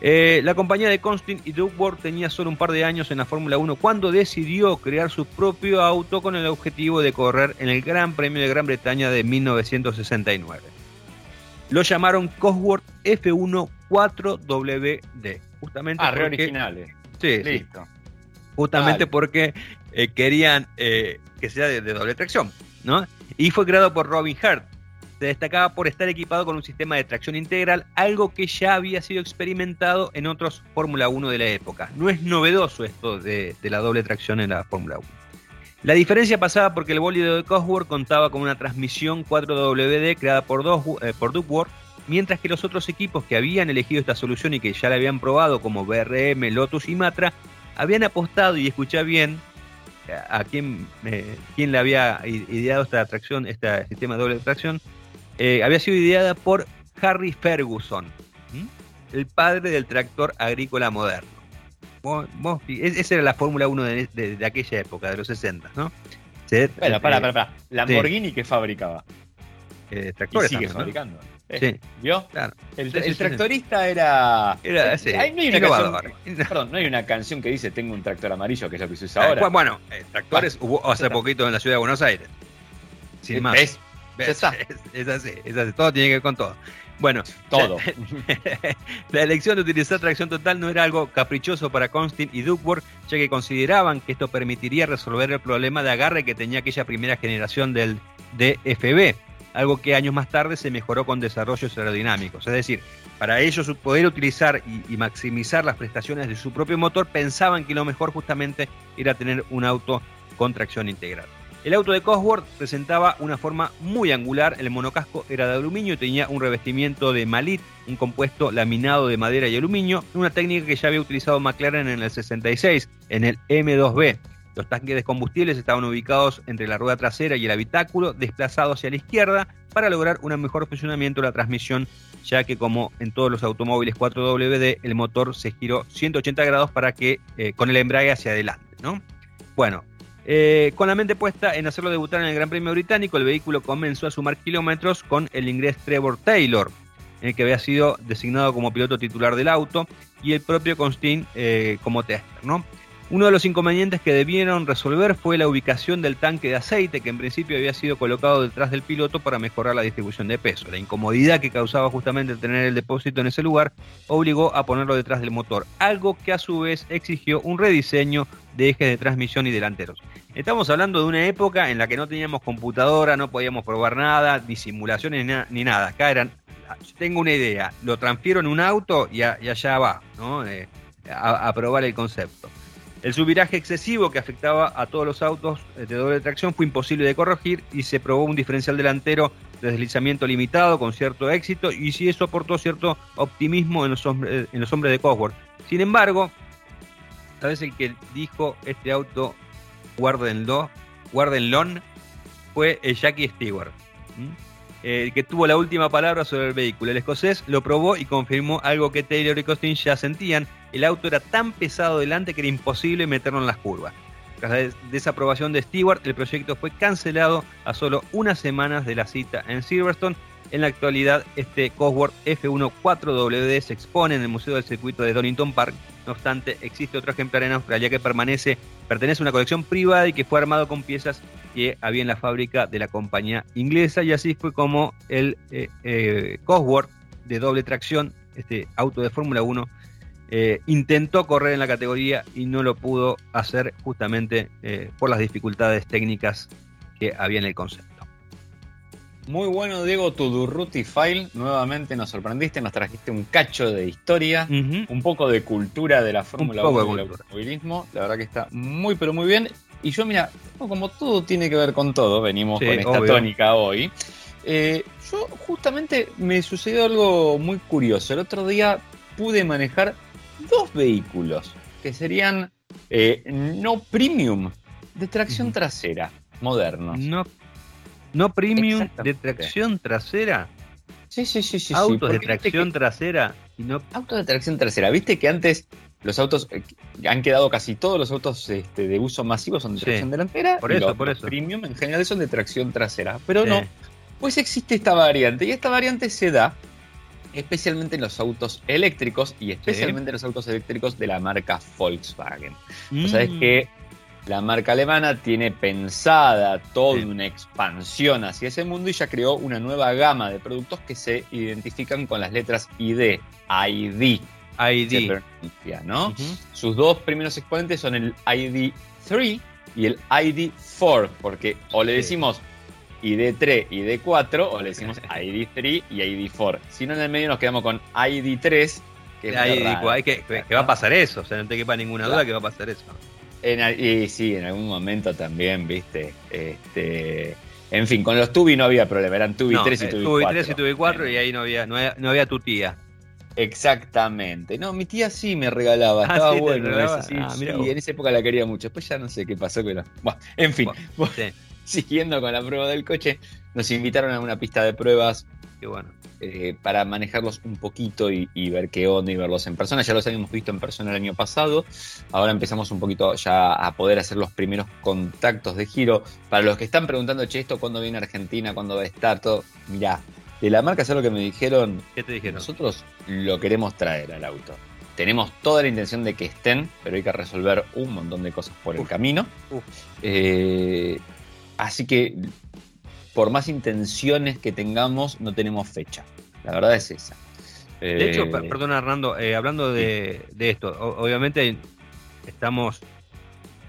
Eh, la compañía de Constin y Duckworth tenía solo un par de años en la Fórmula 1 cuando decidió crear su propio auto con el objetivo de correr en el Gran Premio de Gran Bretaña de 1969. Lo llamaron Cosworth F1 4WD. Justamente ah, originales. Sí, Listo. Justamente porque eh, querían eh, que sea de, de, doble tracción, ¿no? Y fue creado por Robin Hart, se destacaba por estar equipado con un sistema de tracción integral, algo que ya había sido experimentado en otros Fórmula 1 de la época. No es novedoso esto de, la doble tracción en la Fórmula 1. La diferencia pasaba porque el bólido de Cosworth contaba con una transmisión 4WD creada por, dos, eh, mientras que los otros equipos que habían elegido esta solución y que ya la habían probado, como BRM, Lotus y Matra, habían apostado, y escuché bien, a quién, eh, le había ideado esta tracción, este sistema de doble tracción, eh, había sido ideada por Harry Ferguson, el padre del tractor agrícola moderno. esa era la Fórmula 1 de, aquella época, de los 60, ¿no? Espera, para, para, para. ¿Lamborghini qué fabricaba? Eh, tractores. sigue fabricando. Eh, sí. ¿Vio? Claro. El, tractorista era. Era ese. no, hay una canción, perdón, no hay una canción que dice Tengo un tractor amarillo, que es lo que se usa ahora. Bueno, tractores hubo hace poquito en la ciudad de Buenos Aires. Sin más. ¿Ves? Es, así, es así, todo tiene que ver con todo. Bueno, todo. La, elección de utilizar tracción total no era algo caprichoso para Constin y Duckworth, ya que consideraban que esto permitiría resolver el problema de agarre que tenía aquella primera generación del DFB, algo que años más tarde se mejoró con desarrollos aerodinámicos. Es decir, para ellos poder utilizar y, y maximizar las prestaciones de su propio motor, pensaban que lo mejor justamente era tener un auto con tracción integral. El auto de Cosworth presentaba una forma muy angular, el monocasco era de aluminio y tenía un revestimiento de malit, un compuesto laminado de madera y aluminio, una técnica que ya había utilizado McLaren en el 66, en el M2B. Los tanques de combustibles estaban ubicados entre la rueda trasera y el habitáculo, desplazados hacia la izquierda, para lograr un mejor funcionamiento de la transmisión, ya que como en todos los automóviles 4WD, el motor se giró 180 grados para que eh, con el embrague hacia adelante. ¿no? Bueno, eh, con la mente puesta en hacerlo debutar en el Gran Premio Británico, el vehículo comenzó a sumar kilómetros con el inglés Trevor Taylor, en el que había sido designado como piloto titular del auto, y el propio Constin eh, como tester. ¿no? Uno de los inconvenientes que debieron resolver fue la ubicación del tanque de aceite, que en principio había sido colocado detrás del piloto para mejorar la distribución de peso. La incomodidad que causaba justamente tener el depósito en ese lugar obligó a ponerlo detrás del motor, algo que a su vez exigió un rediseño de ejes de transmisión y delanteros. Estamos hablando de una época en la que no teníamos computadora, no podíamos probar nada, ni simulaciones ni, nada. Acá eran, tengo una idea, lo transfiero en un auto y, allá va, ¿no? Eh, a probar el concepto. El subviraje excesivo que afectaba a todos los autos de doble tracción fue imposible de corregir y se probó un diferencial delantero de deslizamiento limitado con cierto éxito y sí eso aportó cierto optimismo en los, hombres, en los hombres de Cosworth. Sin embargo, ¿sabes el que dijo este auto guárdenlo, guárdenlo? Fue Jackie Stewart el que tuvo la última palabra sobre el vehículo. El escocés lo probó y confirmó algo que Taylor y Costin ya sentían. El auto era tan pesado delante que era imposible meterlo en las curvas. Tras la desaprobación de Stewart, el proyecto fue cancelado a solo unas semanas de la cita en Silverstone. En la actualidad, este Cosworth F1 4WD se expone en el Museo del Circuito de Donington Park. No obstante, existe otro ejemplar en Australia que permanece, pertenece a una colección privada y que fue armado con piezas que había en la fábrica de la compañía inglesa. Y así fue como el eh, eh, Cosworth de doble tracción, este auto de Fórmula 1, eh, intentó correr en la categoría y no lo pudo hacer justamente por las dificultades técnicas que había en el concepto. Muy bueno, Diego, tu Durruti File. Nuevamente nos sorprendiste, nos trajiste un cacho de historia, un poco de cultura de la Fórmula 1 del automovilismo. La verdad que está muy, pero muy bien. Y yo, mira, como todo tiene que ver con todo, venimos con esta tónica hoy. Eh, yo justamente me sucedió algo muy curioso. El otro día pude manejar dos vehículos que serían eh, no premium de tracción trasera, modernos. No no premium de tracción trasera. Sí, sí, sí, sí. Autos sí, de tracción trasera y no. Autos de tracción trasera. Viste que antes los autos eh, han quedado casi todos los autos este, de uso masivo son de Sí. tracción delantera. Por y eso, los, por eso. premium en general son de tracción trasera. Pero Sí. no. Pues existe esta variante. Y esta variante se da especialmente en los autos eléctricos y especialmente en los autos eléctricos de la marca Volkswagen. Vos sabés Mm. que la marca alemana tiene pensada toda Sí. una expansión hacia ese mundo y ya creó una nueva gama de productos que se identifican con las letras ID, ID, se ID. pronuncia, ¿no? Sus dos primeros exponentes son el ID3 y el ID4, porque o le decimos ID3, ID4 o le decimos ID3 y ID4. Si no, en el medio nos quedamos con ID3, que es Ahí muy digo, raro. hay que, que va a pasar eso, o sea, no te quepa ninguna duda que va a pasar eso. En, y sí, en algún momento también, viste. Este, en fin, con los Tubi no había problema, eran Tubi No, 3 y eh, Tubi 4. 3 y tuve 4 y ahí no había, no había, no había tu tía. Exactamente. No, mi tía sí me regalaba, Ah, estaba sí, bueno regalaba. ese, sí, Ah, sí, vos. en esa época la quería mucho. Después ya no sé qué pasó, pero. Bueno, en fin, Bueno, siguiendo con la prueba del coche, nos invitaron a una pista de pruebas qué bueno. eh, para manejarlos un poquito y, y ver qué onda y verlos en persona. Ya los habíamos visto en persona el año pasado. Ahora empezamos un poquito ya a poder hacer los primeros contactos de giro. Para los que están preguntando, che, esto cuándo viene a Argentina, cuándo va a estar, todo. Mirá, de la marca, ¿sabes lo que me dijeron? ¿Qué te dijeron? Nosotros lo queremos traer al auto. Tenemos toda la intención de que estén, pero hay que resolver un montón de cosas por el camino. Uf. Eh, así que, por más intenciones que tengamos, no tenemos fecha. La verdad es esa. De hecho, Eh, per- perdona Hernando, eh, hablando de, de esto, o- obviamente estamos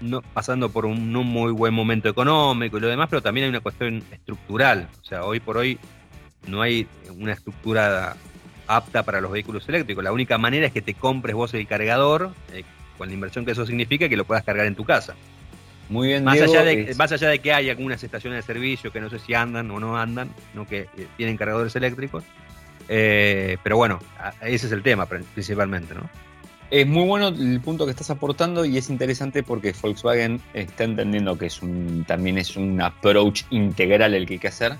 no, pasando por un no muy buen momento económico y lo demás, pero también hay una cuestión estructural. O sea, hoy por hoy no hay una estructura apta para los vehículos eléctricos. La única manera es que te compres vos el cargador, eh, con la inversión que eso significa, que lo puedas cargar en tu casa. Muy bien, Más, Diego, allá de, es- más allá de que hay algunas estaciones de servicio que no sé si andan o no andan, no que eh, tienen cargadores eléctricos. Eh, pero bueno, ese es el tema pr- principalmente, ¿no? Es muy bueno el punto que estás aportando y es interesante porque Volkswagen está entendiendo que es un, también es un approach integral el que hay que hacer.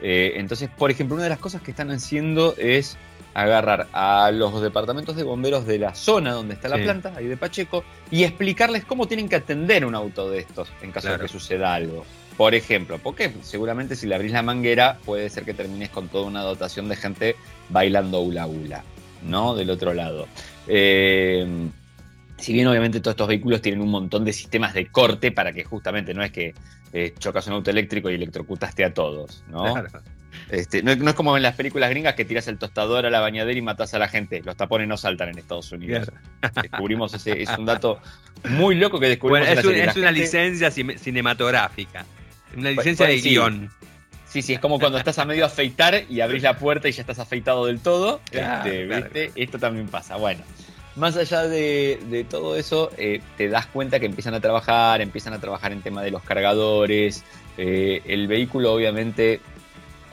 Eh, entonces, por ejemplo, una de las cosas que están haciendo es agarrar a los departamentos de bomberos de la zona donde está la Sí. planta, ahí de Pacheco, y explicarles cómo tienen que atender un auto de estos en caso Claro. de que suceda algo. Por ejemplo, porque seguramente si le abrís la manguera puede ser que termines con toda una dotación de gente bailando hula hula, ¿no? Del otro lado. Eh, si bien obviamente todos estos vehículos tienen un montón de sistemas de corte para que justamente no es que eh, chocas un auto eléctrico y electrocutaste a todos, ¿no? Claro. Este, no, es- no es como en las películas gringas que tiras el tostador a la bañadera y matas a la gente. Los tapones no saltan en Estados Unidos. Descubrimos ese, es un dato muy loco que descubrimos Bueno, en la es, un- serie. La es una gente- licencia cine- cinematográfica. Una Pues- licencia pues de sí. guion. Sí, sí, es como cuando estás a medio afeitar y abrís la puerta y ya estás afeitado del todo. Claro, Este, claro, ¿viste? Esto también pasa. Bueno, más allá de, de todo eso, eh, te das cuenta que empiezan a trabajar, empiezan a trabajar en tema de los cargadores. eh, el vehículo, obviamente,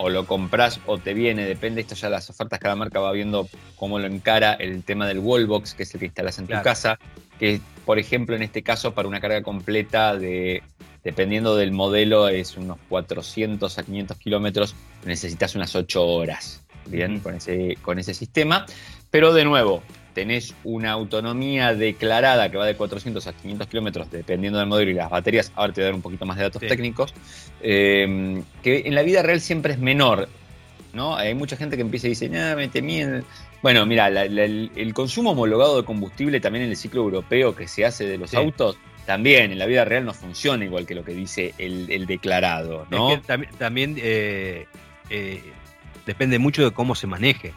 o lo compras o te viene, depende. Esto ya las ofertas, cada marca va viendo cómo lo encara el tema del wallbox, que es el que instalas en Claro. tu casa. Que, por ejemplo, en este caso, para una carga completa de dependiendo del modelo, es unos 400 a 500 kilómetros, necesitas unas 8 horas, ¿bien? Con ese, con ese sistema. Pero de nuevo, tenés una autonomía declarada que va de 400 a 500 kilómetros, dependiendo del modelo y las baterías. Ahora te voy a dar un poquito más de datos Sí. técnicos. eh, que en la vida real siempre es menor, ¿no? Hay mucha gente que empieza y dice, ah, me temí en-". Bueno, mira, la- la- el, el consumo homologado de combustible también en el ciclo europeo que se hace de los Sí. autos, también en la vida real no funciona igual que lo que dice el, el declarado, ¿no? Es que también, también, eh, eh, depende mucho de cómo se maneje.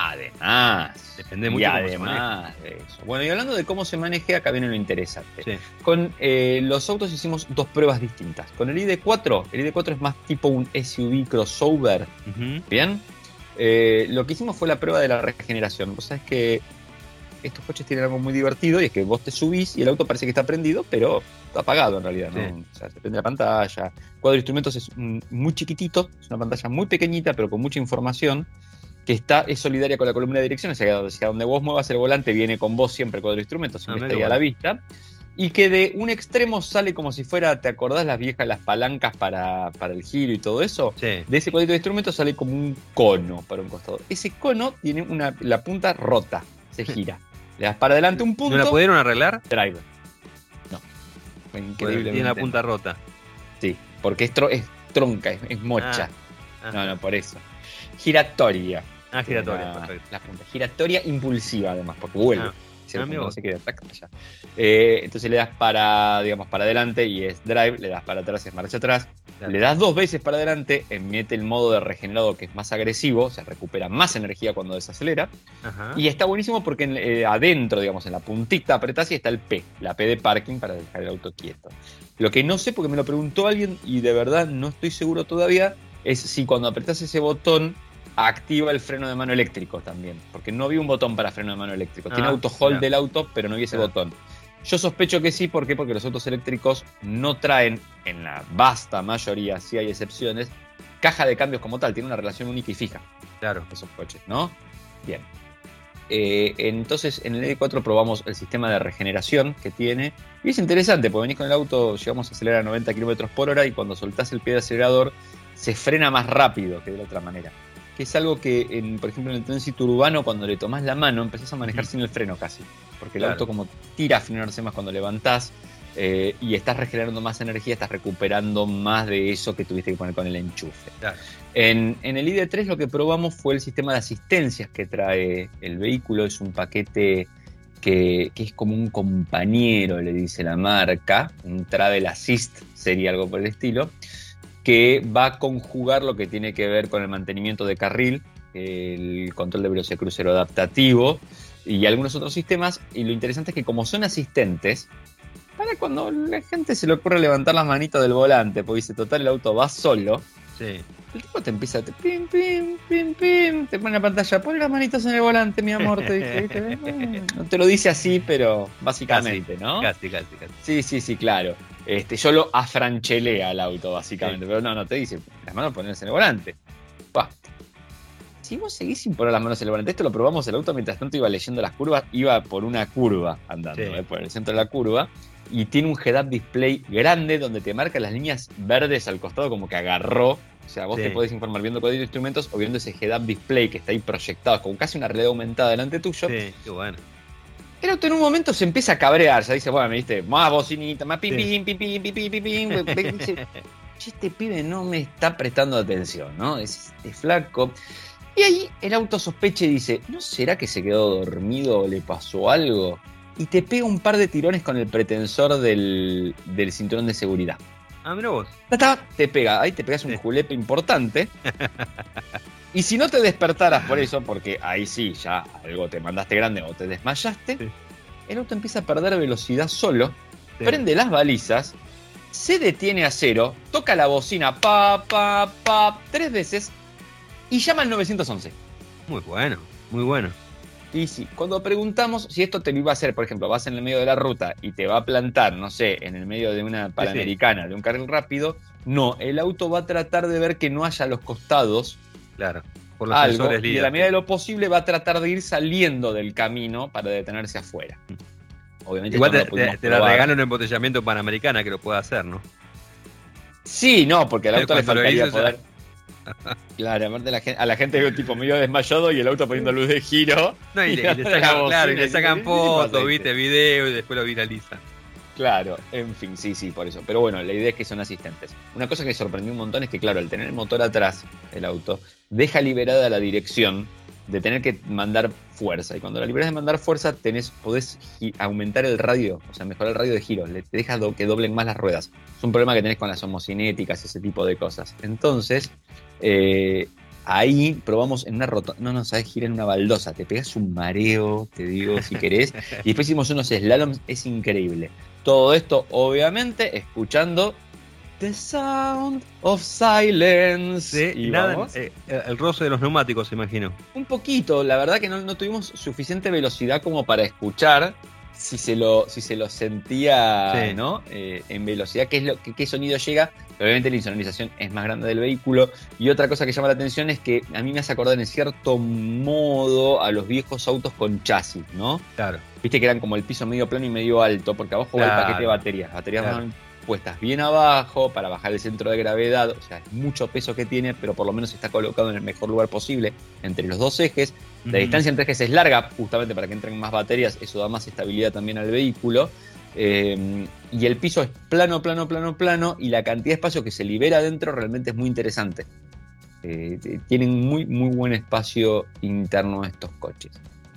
Además, Depende mucho y de además de eso. Bueno, y hablando de cómo se maneje, acá viene lo interesante. Sí. Con eh, los autos hicimos dos pruebas distintas. Con el ID4, el ID4 es más tipo un SUV crossover, Ujú. ¿bien? Eh, lo que hicimos fue la prueba de la regeneración. Vos sabés que estos coches tienen algo muy divertido y es que vos te subís y el auto parece que está prendido, pero está apagado en realidad, ¿no? Sí. O sea, se prende la pantalla. El cuadro de instrumentos es muy chiquitito, es una pantalla muy pequeñita, pero con mucha información que está, es solidaria con la columna de dirección, o sea, hacia donde vos muevas el volante viene con vos siempre el cuadro de instrumentos, siempre Ah, está ahí a la vista. y que de un extremo sale como si fuera, ¿te acordás las viejas, las palancas para, para el giro y todo eso? Sí. De ese cuadrito de instrumento sale como un cono para un costado. Ese cono tiene una, la punta rota, se gira. Le das para adelante un punto. ¿No la pudieron arreglar? Driver. No. Increíblemente. Tiene la punta rota. Sí, porque es, tro- es tronca, es, es mocha. Ah, No, no, por eso. Giratoria. Ah, giratoria, La- perfecto. la punta. Giratoria impulsiva, además, porque vuelve. Ah. Ah, No se queda tac, allá. Eh, entonces le das para, digamos, para adelante y es drive, le das para atrás y es marcha atrás. Claro. Le das dos veces para adelante, mete el modo de regenerado que es más agresivo, o sea, recupera más energía cuando desacelera. Ajá. Y está buenísimo porque en- eh, adentro, digamos, en la puntita apretás y está el P, la P de parking para dejar el auto quieto. Lo que no sé, porque me lo preguntó alguien y de verdad no estoy seguro todavía, es si cuando apretás ese botón activa el freno de mano eléctrico también. Porque no había un botón para freno de mano eléctrico. Tiene Ah, auto hold claro. del auto, pero no había ese Claro. botón. Yo sospecho que sí, ¿por qué? Porque los autos eléctricos no traen, en la vasta mayoría, si hay excepciones, caja de cambios como tal, tiene una relación única y fija Claro. esos coches, ¿no? Bien. Eh, entonces, en el E4 probamos el sistema de regeneración que tiene. Y es interesante, porque venís con el auto, llegamos a acelerar a 90 km por hora y cuando soltás el pie de acelerador se frena más rápido que de la otra manera. Que es algo que, en, por ejemplo, en el tránsito urbano, cuando le tomás la mano, empezás a manejar sin el freno casi. Porque el Claro. auto como tira a frenarse más cuando levantás eh, y estás regenerando más energía, estás recuperando más de eso que tuviste que poner con el enchufe. Claro. En, en el ID3 lo que probamos fue el sistema de asistencias que trae el vehículo. Es un paquete que, que es como un compañero, le dice la marca. Un Travel Assist sería algo por el estilo. Que va a conjugar lo que tiene que ver con el mantenimiento de carril, el control de velocidad crucero adaptativo y algunos otros sistemas. Y lo interesante es que como son asistentes, para cuando la gente se le ocurre levantar las manitos del volante, porque dice, total, el auto va solo, Sí. el tipo te empieza, te pim, pim, pim, pim, te pone la pantalla, pon las manitos en el volante, mi amor, te dice, No te lo dice así, pero básicamente, ¿no? Casi, casi, casi. Sí, sí, sí, claro. Este, yo lo afranchelé al auto, básicamente, pero no, no, te dice, las manos ponerse en el volante. Pa. Si vos seguís sin poner las manos en el volante, esto lo probamos el auto mientras tanto iba leyendo las curvas, iba por una curva andando, Sí. eh, por el centro de la curva, y tiene un head-up display grande donde te marca las líneas verdes al costado como que agarró. O sea, vos Sí. te podés informar viendo código de instrumentos o viendo ese head-up display que está ahí proyectado, como casi una realidad aumentada delante tuyo. Sí, qué bueno. El auto en un momento se empieza a cabrear, ya dice, bueno, me diste más bocinita, más pim, pim, pim, pim, pim, pim, pim, pim. Ve- ve- dice, "Che, este pibe no me está prestando atención, ¿no? Es este flaco. Y ahí el auto sospecha y dice, ¿no será que se quedó dormido o le pasó algo? Y te pega un par de tirones con el pretensor del, del cinturón de seguridad. Ah, mira vos. Ta, Te pega, ahí te pegas un julepe importante. Y si no te despertaras por eso, porque ahí sí, ya algo te mandaste grande o te desmayaste, Sí. el auto empieza a perder velocidad solo, Sí. prende las balizas, se detiene a cero, toca la bocina, pa, pa, pa, tres veces y llama al 911. Muy bueno, muy bueno. Y sí, cuando preguntamos si esto te lo iba a hacer, por ejemplo, vas en el medio de la ruta y te va a plantar, no sé, en el medio de una panamericana, de un carril rápido, no, el auto va a tratar de ver que no haya a los costados Claro. Por los algo y líder. la medida de lo posible va a tratar de ir saliendo del camino para detenerse afuera. Obviamente Igual te, no te- te la regalo en embotellamiento panamericana que lo pueda hacer, ¿no? Sí, no, porque al auto le faltaría hizo, poder. Claro, aparte la gente, a la gente veo tipo medio desmayado y el auto poniendo luz de giro. No, y, le, y le sacan, claro, y le y sacan dice, ¿qué pasa, fotos, viste, video y después lo viralizan. Claro, en fin, sí, sí, por eso. Pero bueno, la idea es que son asistentes. Una cosa que me sorprendió un montón es que, claro, al tener el motor atrás, el auto, deja liberada la dirección de tener que mandar fuerza. Y cuando la liberas de mandar fuerza, tenés, podés aumentar el radio, o sea, mejorar el radio de giro. Le te dejas do- que doblen más las ruedas. Es un problema que tenés con las homocinéticas, ese tipo de cosas. Entonces, eh, ahí probamos en una rotonda. No, no, sabes, gira en una baldosa. Te pegas un mareo, te digo, si querés. Y después hicimos unos slaloms, es increíble. Todo esto, obviamente, escuchando The Sound of Silence. Sí, Y nada, vamos. eh, el roce de los neumáticos, imagino. Un poquito, la verdad que no, no tuvimos suficiente velocidad como para escuchar. si se lo, si se lo sentía ¿no? Eh, en velocidad, qué, es lo, qué, sonido llega. Obviamente la insonorización es más grande del vehículo. Y otra cosa que llama la atención es que a mí me hace acordar en cierto modo a los viejos autos con chasis, ¿no? Claro. Viste que eran como el piso medio plano y medio alto, porque abajo va el paquete de baterías. Baterías van puestas bien abajo para bajar el centro de gravedad, o sea, mucho peso que tiene, pero por lo menos está colocado en el mejor lugar posible entre los dos ejes. La distancia entre ejes es larga, justamente para que entren más baterías, eso da más estabilidad también al vehículo. Eh, y el piso es plano, plano, plano, plano, y la cantidad de espacio que se libera adentro realmente es muy interesante. Eh, tienen muy, muy buen espacio interno estos coches.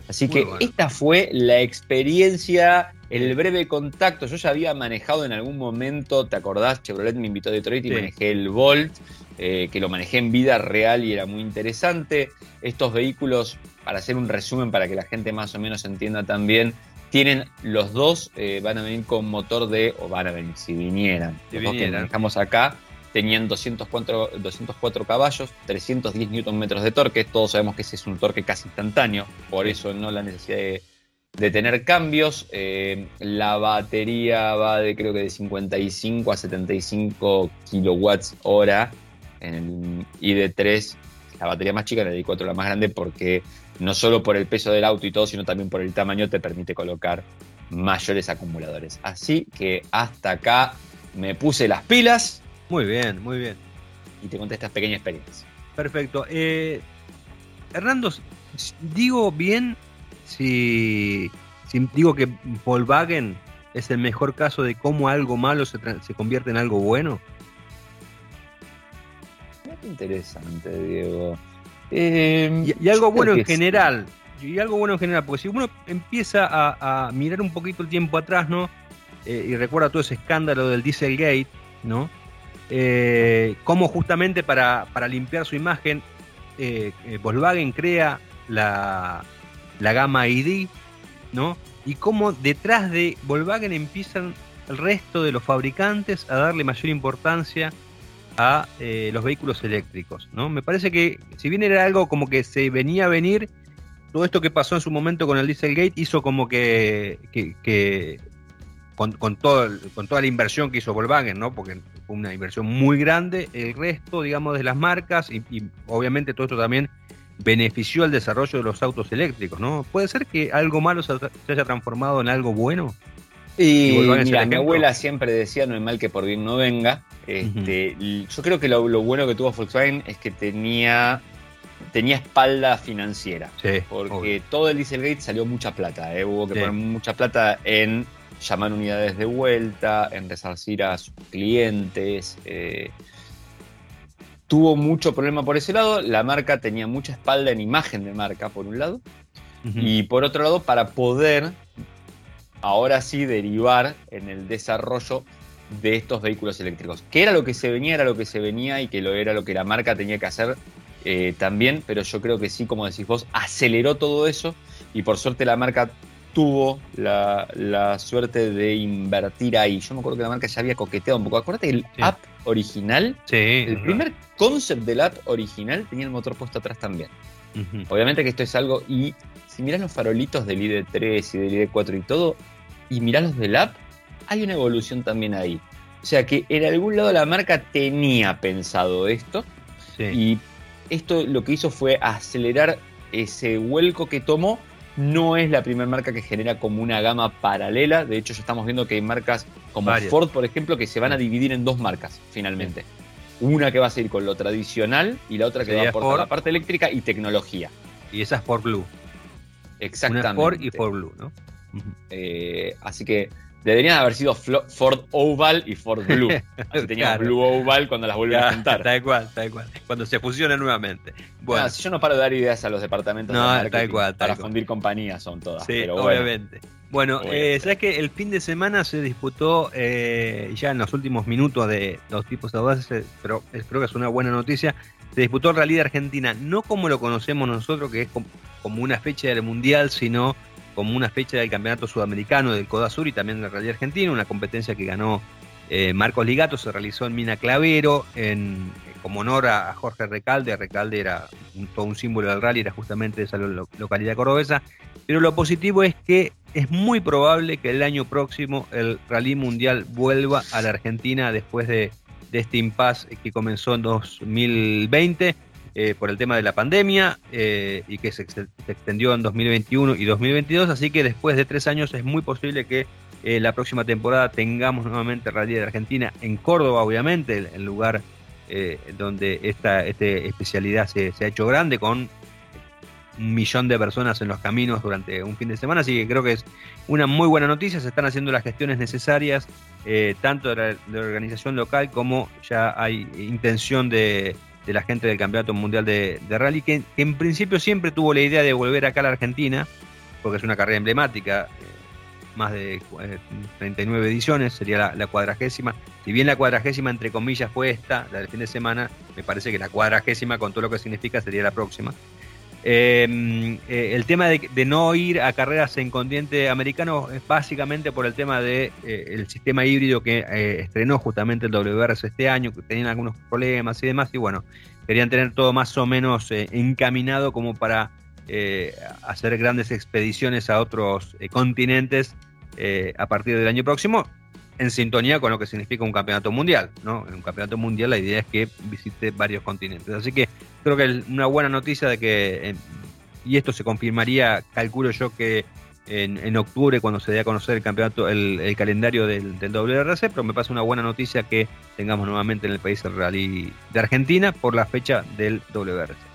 Así que esta fue la experiencia, el breve contacto. Yo ya había manejado en algún momento, ¿te acordás? Chevrolet me invitó a Detroit y manejé el Volt, eh, que lo manejé en vida real y era muy interesante. Estos vehículos, para hacer un resumen para que la gente más o menos entienda también, tienen los dos, eh, van a venir con motor de, o van a venir, si vinieran, si los que manejamos acá, tenían 204, 204 caballos, 310 Nm de torque. Todos sabemos que ese es un torque casi instantáneo, por eso no la necesidad de, tener cambios. Eh, la batería va de creo que de 55 a 75 kilowatts hora en el ID3. La batería más chica, en el ID4 la más grande, porque no solo por el peso del auto y todo, sino también por el tamaño te permite colocar mayores acumuladores. Así que hasta acá me puse las pilas muy bien, muy bien. Y te conté estas pequeñas experiencias. Perfecto. Eh, Hernando, digo bien si, digo que Volkswagen es el mejor caso de cómo algo malo se, convierte en algo bueno. Interesante, Diego. Eh, y, algo bueno en general. Y algo bueno en general, porque si uno empieza a, mirar un poquito el tiempo atrás, ¿no? Eh, y recuerda todo ese escándalo del Dieselgate, ¿no? eh, cómo justamente para, limpiar su imagen, eh, eh, Volkswagen crea la, gama ID, ¿no? Y cómo detrás de Volkswagen empiezan el resto de los fabricantes a darle mayor importancia a eh, los vehículos eléctricos, ¿no? Me parece que si bien era algo como que se venía a venir, todo esto que pasó en su momento con el Dieselgate hizo como que, que con, todo, con toda la inversión que hizo Volkswagen, ¿no? Porque fue una inversión muy grande, el resto, digamos, de las marcas y, obviamente todo esto también benefició al desarrollo de los autos eléctricos, ¿no? ¿Puede ser que algo malo se, haya transformado en algo bueno? Y, mira, mi abuela siempre decía, no es mal que por bien no venga. Este, Yo creo que lo, bueno que tuvo Volkswagen es que tenía, tenía espalda financiera. porque todo el Dieselgate salió mucha plata. ¿eh? Hubo que poner mucha plata en llamar unidades de vuelta, en resarcir a sus clientes. Eh, tuvo mucho problema por ese lado. La marca tenía mucha espalda en imagen de marca, por un lado. Y por otro lado, para poder ahora sí derivar en el desarrollo de estos vehículos eléctricos. Que era lo que se venía, era lo que se venía y que lo era lo que la marca tenía que hacer eh, también, pero yo creo que sí, como decís vos, aceleró todo eso y por suerte la marca tuvo la, suerte de invertir ahí. Yo me acuerdo que la marca ya había coqueteado un poco. Acuérdate el app original, sí, el primer concept del app original tenía el motor puesto atrás también. Obviamente que esto es algo, y si miras los farolitos del ID3 y del ID4 y todo, y mirás los del app, hay una evolución también ahí. O sea que en algún lado la marca tenía pensado esto, y esto lo que hizo fue acelerar ese vuelco que tomó no es la primera marca que genera como una gama paralela. De hecho, ya estamos viendo que hay marcas como Ford, por ejemplo, que se van a dividir en dos marcas finalmente. Una que va a seguir con lo tradicional y la otra que va a aportar la parte eléctrica y tecnología. Y esa es Ford Blue. Exactamente. Ford y Ford Blue, ¿no? Eh, así que Deberían haber sido Ford Oval y Ford Blue. Así teníamos Blue Oval cuando las vuelven a juntar. Tal cual, tal cual. Cuando se fusionan nuevamente. Bueno. si yo no paro de dar ideas a los departamentos no, tal cual, para fundir compañías son todas. Sí, obviamente. Bueno, eh, sabes que el fin de semana se disputó eh, ya en los últimos minutos de los tipos de audaces, pero creo que es una buena noticia. Se disputó el Rally de Argentina, no como lo conocemos nosotros, que es como una fecha del Mundial, sino como una fecha del Campeonato Sudamericano del Coda Sur y también del Rally Argentino, una competencia que ganó eh, Marcos Ligato, se realizó en Mina Clavero, en, como honor a, Jorge Recalde. Recalde era todo un símbolo del rally, era justamente de esa localidad cordobesa. Pero lo positivo es que es muy probable que el año próximo el rally mundial vuelva a la Argentina después de, este impasse que comenzó en 2020 eh, por el tema de la pandemia eh, y que se, extendió en 2021 y 2022. Así que después de tres años es muy posible que eh, la próxima temporada tengamos nuevamente Rally de Argentina en Córdoba, obviamente, el, lugar donde esta este especialidad se, se ha hecho grande con un millón de personas en los caminos durante un fin de semana, así que creo que es una muy buena noticia, se están haciendo las gestiones necesarias, tanto de la, organización local como ya hay intención de, la gente del Campeonato Mundial de, Rally, que, en principio siempre tuvo la idea de volver acá a la Argentina, porque es una carrera emblemática, eh, más de 39 eh, ediciones, sería la, cuadragésima. Si bien la cuadragésima, entre comillas, fue esta, la del fin de semana, me parece que la cuadragésima, con todo lo que significa, sería la próxima. Em, eh, el tema de, no ir a carreras en continente americano es básicamente por el tema del de, eh, sistema híbrido que eh, estrenó justamente el WRC este año, que tenían algunos problemas y demás, y bueno, querían tener todo más o menos encaminado como para hacer grandes expediciones a otros continentes a partir del año próximo en sintonía con lo que significa un campeonato mundial. ¿no? En un campeonato mundial la idea es que visite varios continentes. Así que creo que es una buena noticia de que, eh, y esto se confirmaría, calculo yo que en, octubre cuando se dé a conocer el campeonato, el, calendario del, del, WRC, pero me pasa una buena noticia que tengamos nuevamente en el país el rally de Argentina por la fecha del WRC.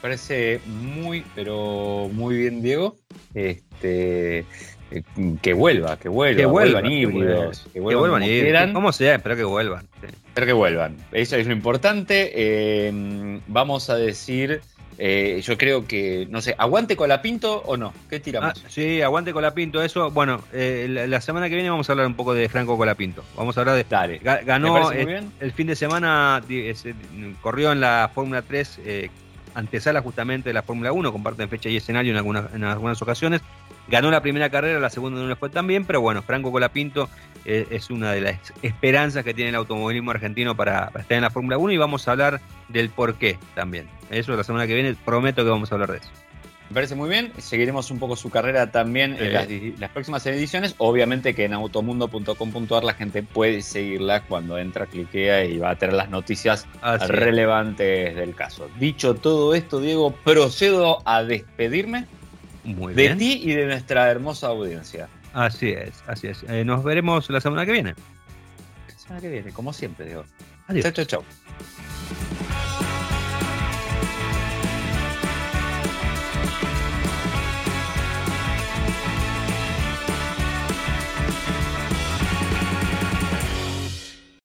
Parece muy, pero muy bien, Diego. Este, eh, que vuelva, que vuelva, que vuelvan, híbridos, que vuelvan, híbridos, como sea, espero que vuelvan. Espero que vuelvan, eso es lo importante. Eh, vamos a decir, eh, yo creo que, no sé, ¿aguante con la pinto o no? ¿Qué tiramos? Ah, sí, aguante con la pinto, eso. Bueno, la, semana que viene vamos a hablar un poco de Franco Colapinto. Vamos a hablar de. Dale. Ganó el, fin de semana, corrió en la Fórmula 3 antesala justamente de la Fórmula 1, comparten fecha y escenario en algunas, en algunas ocasiones. Ganó la primera carrera, la segunda no le fue tan bien, pero bueno, Franco Colapinto eh, es una de las esperanzas que tiene el automovilismo argentino para, estar en la Fórmula 1 y vamos a hablar del por qué también. Eso la semana que viene, prometo que vamos a hablar de eso. Me parece muy bien. Seguiremos un poco su carrera también en las, próximas ediciones. Obviamente que en automundo.com.ar la gente puede seguirla cuando entra, cliquea y va a tener las noticias relevantes del caso. Dicho todo esto, Diego, procedo a despedirme de ti y de nuestra hermosa audiencia. Así es, así es. Eh, nos veremos la semana que viene. La semana que viene, como siempre, Diego. Adiós. Chao, chao, chao.